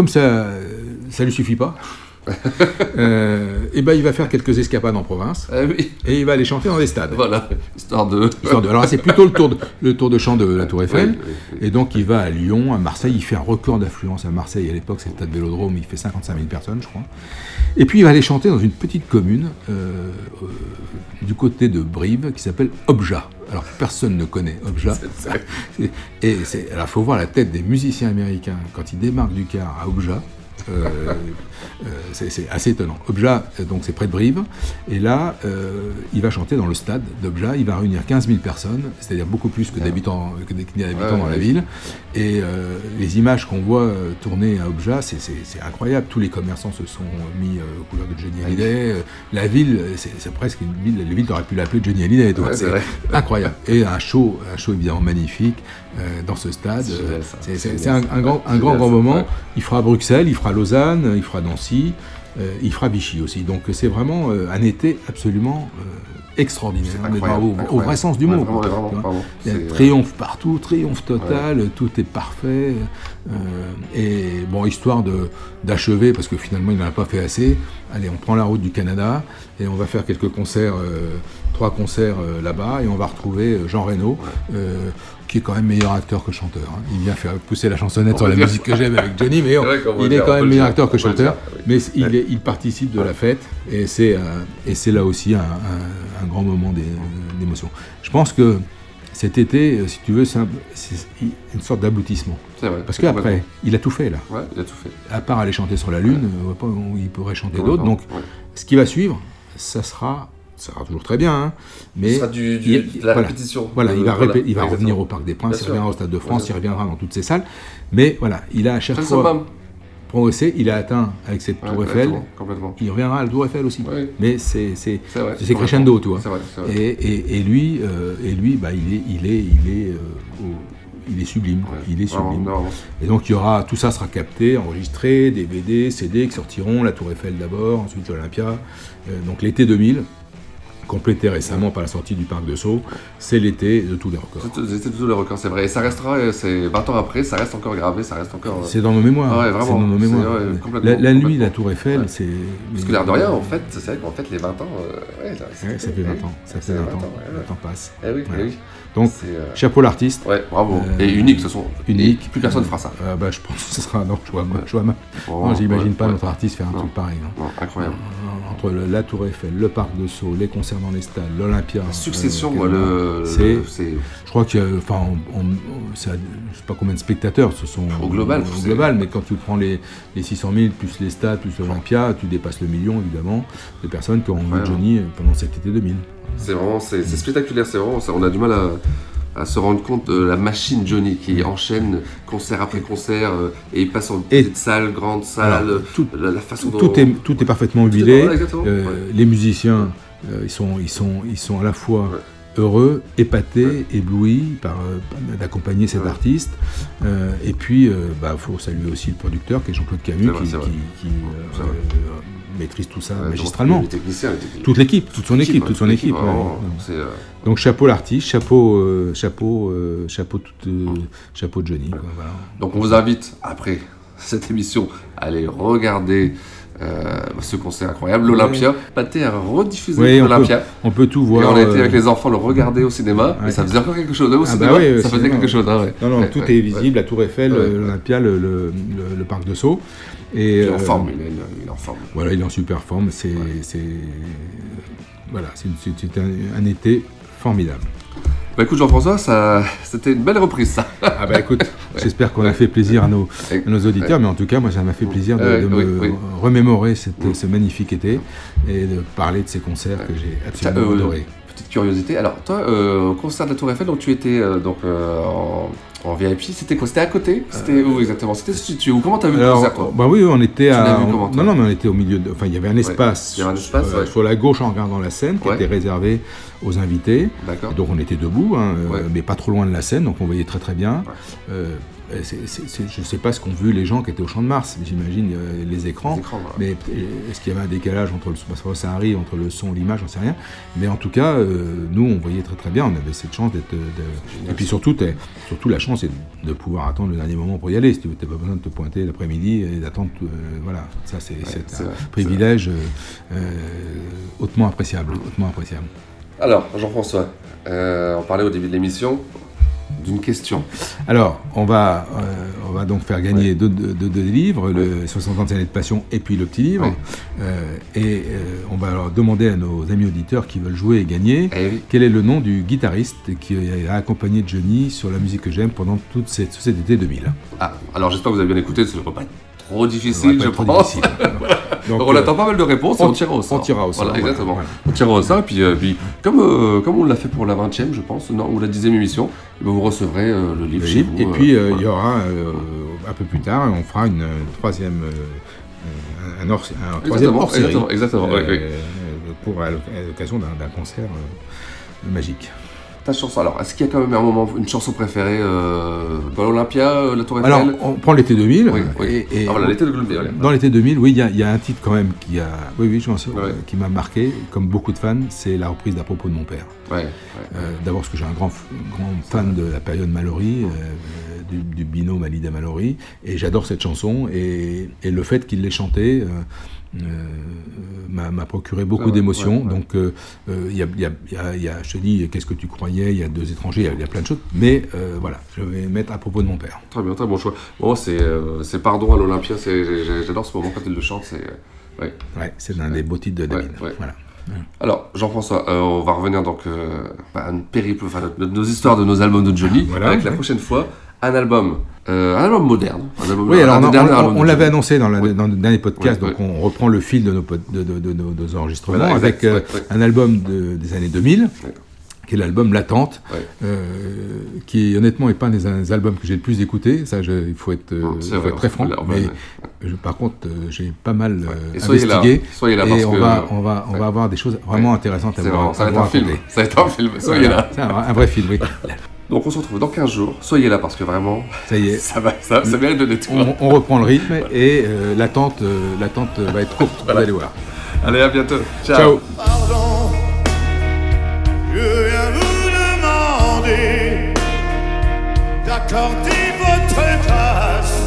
Comme ça, euh, ça lui suffit pas. (laughs) euh, et ben il va faire quelques escapades en province Ah oui. et il va aller chanter dans des stades. Voilà, histoire de. Histoire de- Alors c'est plutôt le tour, de, le tour de chant de la Tour Eiffel. Oui, oui, oui. Et donc il va à Lyon, à Marseille. Il fait un record d'affluence à Marseille. À l'époque, c'est le stade Vélodrome. Il fait 55 000 personnes, je crois. Et puis il va aller chanter dans une petite commune euh, euh, du côté de Brive qui s'appelle Obja. Alors personne ne connaît Obja. C'est- Et c'est, alors faut voir la tête des musiciens américains quand ils démarquent du car à Obja. Euh, euh, c'est, assez étonnant. Obja, euh, donc c'est près de Brive, et là, il va chanter dans le stade d'Obja. Il va réunir 15 000 personnes, c'est-à-dire beaucoup plus que d'habitants, que des- que d'habitants Ouais, dans la ville. Et les images qu'on voit tourner à Obja, c'est, incroyable. Tous les commerçants se sont mis aux couleurs de Johnny Hallyday. La ville, c'est, presque une ville. La ville aurait pu l'appeler Johnny Hallyday. c'est incroyable. Et un show, un show évidemment magnifique euh, dans ce stade. C'est Euh, un, grand, un grand, grand moment. Ouais. Il fera Bruxelles, il fera Lausanne, il fera Nancy, euh, il fera Vichy aussi. Donc c'est vraiment euh, un été absolument extraordinaire. Mais bravo, au vrai sens du Ouais, mot. vraiment, vraiment, vraiment. Il y a triomphe partout, triomphe total, tout est parfait. Euh, et bon, histoire d'achever, parce que finalement il n'en a pas fait assez, allez, on prend la route du Canada et on va faire quelques concerts, euh, trois concerts euh, là-bas, et on va retrouver Jean Reno, qui est quand même meilleur acteur que chanteur. hein. Il vient faire pousser la chansonnette On sur la dire. musique que j'aime avec Johnny, mais (laughs) on- il est dire, quand même le meilleur dire, acteur que chanteur. oui. Mais il, est- il participe de la fête et c'est euh, là aussi un, un- un grand moment d'é- d'émotion. Je pense que cet été, euh, si tu veux, c'est un- c'est une sorte d'aboutissement. C'est vrai. Parce qu'après, il a tout fait là. Ouais, il a tout fait. À part aller chanter sur la Lune, on voit pas où il pourrait chanter d'autres. Donc, ouais. ce qui va suivre, ça sera, ça sera toujours très bien. hein, mais Ce sera du- du- il- de la voilà. répétition. Voilà, il va, voilà, répé- il va exactement. revenir au Parc des Princes, Bien il reviendra au Stade de France, il reviendra dans toutes ces salles. Mais voilà, il a à chaque Très fois Il a atteint avec cette Ouais, Tour Eiffel. complètement. Il reviendra à la Tour Eiffel aussi. Mais c'est crescendo, tu vois. C'est vrai, c'est vrai. Et, et, et lui, euh, et lui, bah, il est, il est, il est, euh, au- il est sublime. Il est sublime. Et donc il y aura, tout ça sera capté, enregistré, DVD, CD qui sortiront, la Tour Eiffel d'abord, ensuite l'Olympia. Euh, donc l'été 2000, complété récemment par la sortie du parc de Sceaux, c'est l'été de tous les records. C'était tous les records, c'est vrai. Et ça restera, euh, c'est 20 ans après, ça reste encore gravé, ça reste encore. euh, C'est dans nos mémoires. Ouais, vraiment. dans nos mémoires. ouais, complètement, la, la nuit, complètement. la Tour Eiffel, Ouais. c'est. Parce que l'air de rien, en fait, c'est vrai qu'en fait, les 20 ans. euh, ouais, là, ça fait 20 ans. Ça fait 20 ans. Le temps passe. Eh oui, eh oui. Donc, euh, chapeau l'artiste. Ouais, bravo. Euh, Et unique, de toute façon. Unique. Plus personne ne fera ça. Euh, bah, je pense que ce sera. Non, je vois, je vois non, j'imagine pas notre artiste faire un truc pareil. Non, incroyable. Entre le- la Tour Eiffel, le parc de Sceaux, les concerts dans les stades, l'Olympia. La succession, euh, moi, le- c'est. Je crois qu'il y a. Enfin, on, je sais pas combien de spectateurs ce sont. Au global, Au c'est- global, mais quand tu prends les, les 600 000 plus les stades, plus l'Olympia, tu dépasses le million, évidemment, de personnes qui ont vu. Johnny pendant cet été 2000. C'est vraiment, c'est c'est spectaculaire, c'est vraiment, ça, on a du mal à, à se rendre compte de la machine Johnny qui enchaîne concert après concert euh, et il passe en Et- petite salle, grande salle, Alors, tout- la, la façon dont tout est, tout est parfaitement huilé. Euh, ouais. Les musiciens, euh, ils, sont, ils, sont, ils sont à la fois heureux, épatés, éblouis par, euh, d'accompagner cet artiste. Euh, et puis, il faut saluer aussi le producteur qui est Jean-Claude Camus, C'est vrai, qui, c'est vrai. qui- qui, euh, euh, maîtrise tout ça Ouais, magistralement. les techniciens, les techniciens. Toute l'équipe, toute son équipe, ouais, toute son équipe. ouais. euh, Donc chapeau l'artiste, chapeau, euh, chapeau, euh, chapeau, tout, chapeau Johnny. quoi, voilà. Donc on vous invite, après cette émission, à aller regarder ce concert incroyable, l'Olympia. Pathé a rediffusé on l'Olympia. on peut tout voir. Et on a été avec les enfants le regarder au cinéma, Ouais. et ça faisait encore quelque chose. Là, au Ah cinéma, bah au ça faisait cinéma, quelque chose. hein, ouais. Non, non, Ouais, tout ouais, est visible, ouais. la Tour Eiffel, Ouais. l'Olympia, le, le- le- le parc de Sceaux. Et, Il est en euh, forme, il est, il est en forme. Voilà, il est en super forme. C'est, voilà, c'est, un, un été formidable. Bah écoute Jean-François, ça, c'était une belle reprise ça. Ah bah écoute, (laughs) j'espère qu'on a fait plaisir à nos, à nos auditeurs, mais en tout cas, moi, ça m'a fait plaisir de, Ouais, de oui, me oui. remémorer cette- ce magnifique été et de parler de ces concerts que j'ai absolument euh, adorés. Petite curiosité. Alors toi, euh, au concert de la Tour Eiffel, donc tu étais euh, donc en, en VIP. C'était quoi? C'était à côté? C'était où exactement? C'était situé où Comment t'as vu le concert toi? bah oui, on était Tu à. vu comment, non, non, mais on était au milieu de. Enfin, il y avait un espace. il y avait un espace, euh, ouais. Sur la gauche en regardant la scène, qui Ouais. était réservé aux invités. D'accord. Donc on était debout, hein, euh, mais pas trop loin de la scène, donc on voyait très très bien. Euh, euh, je ne sais pas ce qu'ont vu les gens qui étaient au Champ de Mars, j'imagine euh, les écrans. Les écrans, voilà. Mais euh, est-ce qu'il y avait un décalage entre le parce que ça arrive entre le son et l'image, j'en sais rien. Mais en tout cas, euh, nous, on voyait très très bien. On avait cette chance d'être. Et puis surtout, surtout la chance, c'est de pouvoir attendre le dernier moment pour y aller. Si tu n'as pas besoin de te pointer l'après-midi et d'attendre. euh, voilà, ça c'est un privilège hautement appréciable, hautement appréciable. Alors, Jean-François, on parlait au début de l'émission d'une question. Alors, on va, euh, on va donc faire gagner deux, deux- deux- deux livres, le 60 années de passion et puis le petit livre. Ouais. Euh, et euh, on va alors demander à nos amis auditeurs qui veulent jouer et gagner Eh quel est le nom du guitariste qui a accompagné Johnny sur la musique que j'aime pendant toute cette, tout cet été 2000. Ah, alors j'espère que vous avez bien écouté, ce ne va pas être trop difficile, je pense. difficile. (laughs) Donc, Donc, on euh, attend pas mal de réponses et on- tirera au sort. on tirera au sort, Voilà, voilà, exactement. voilà. On tirera au sort, et puis, euh, puis comme, euh, comme on l'a fait pour la 20e, je pense, non, ou la 10e émission, eh ben, vous recevrez le livre chez vous. Et puis, il y aura un peu plus tard, on fera une, troisième, un, hors- un troisième Exactement, hors-série exactement, exactement, oui, oui. pour à l'occasion d'un concert magique. Ta chanson, alors, est-ce qu'il y a quand même un moment, une chanson préférée euh, dans l'Olympia, euh, la Tour Eiffel? Alors, on prend l'été 2000. Oui, oui. Et, et Ah, voilà, l'été 2000, allez. Dans l'été 2000, oui, il y, a- il y a un titre quand même qui a, oui, oui, je m'en souviens, Ouais. qui m'a marqué, comme beaucoup de fans, c'est la reprise d'à propos de mon père. Ouais, ouais. Euh, D'abord parce que j'ai un grand, grand fan de la période Mallory, euh, du, du binôme Hallyday Mallory, et j'adore cette chanson, et, et le fait qu'il l'ait chantée m'a m'a procuré beaucoup Ah d'émotions. ouais, ouais. Donc, euh, euh, il y, a, il y a- il y a- il y a- je te dis, qu'est-ce que tu croyais? Il y a deux étrangers, il y a- il y, a plein de choses, mais euh, voilà, je vais mettre à propos de mon père. Très bien, très bon choix. Moi, c'est euh, Pardon à l'Olympia, j'adore ce moment quand il le chante. c'est euh, ouais. Ouais, c'est l'un des beaux titres de David. Voilà. Alors, Jean-François, euh, on va revenir donc euh, bah, à une périple, enfin, nos histoires de nos albums de Johnny, Voilà, avec la prochaine fois un album, euh, un album moderne. Un album, Oui, alors on, l'avait annoncé dans, la- Oui. dans le dernier podcast, Oui, donc on reprend le fil de nos, pod- de, de- de nos- nos enregistrements Voilà, avec euh, un album de- des années 2000, D'accord. qui est l'album Latente, Ouais. euh, qui honnêtement n'est pas un des, albums que j'ai le plus écouté, ça je- il faut être, euh, Non, faut vrai, être très on franc, mais je- par contre euh, j'ai pas mal euh, Et soyez là, investigué, soyez là, et on, que- va, on, va, on ouais. va avoir des choses vraiment intéressantes à voir, ça va être un film. Ça va être un film, soyez là. Un vrai film, oui. (laughs) Donc on se retrouve dans 15 jours. Soyez là parce que vraiment, ça y est, (laughs) ça, va, ça, ça mérite de détour. On, on, reprend le rythme et euh, l'attente, euh, euh, va être courte. Voilà. Vous allez voir. Allez, à bientôt. Ciao. Je viens vous demander d'accorder votre place.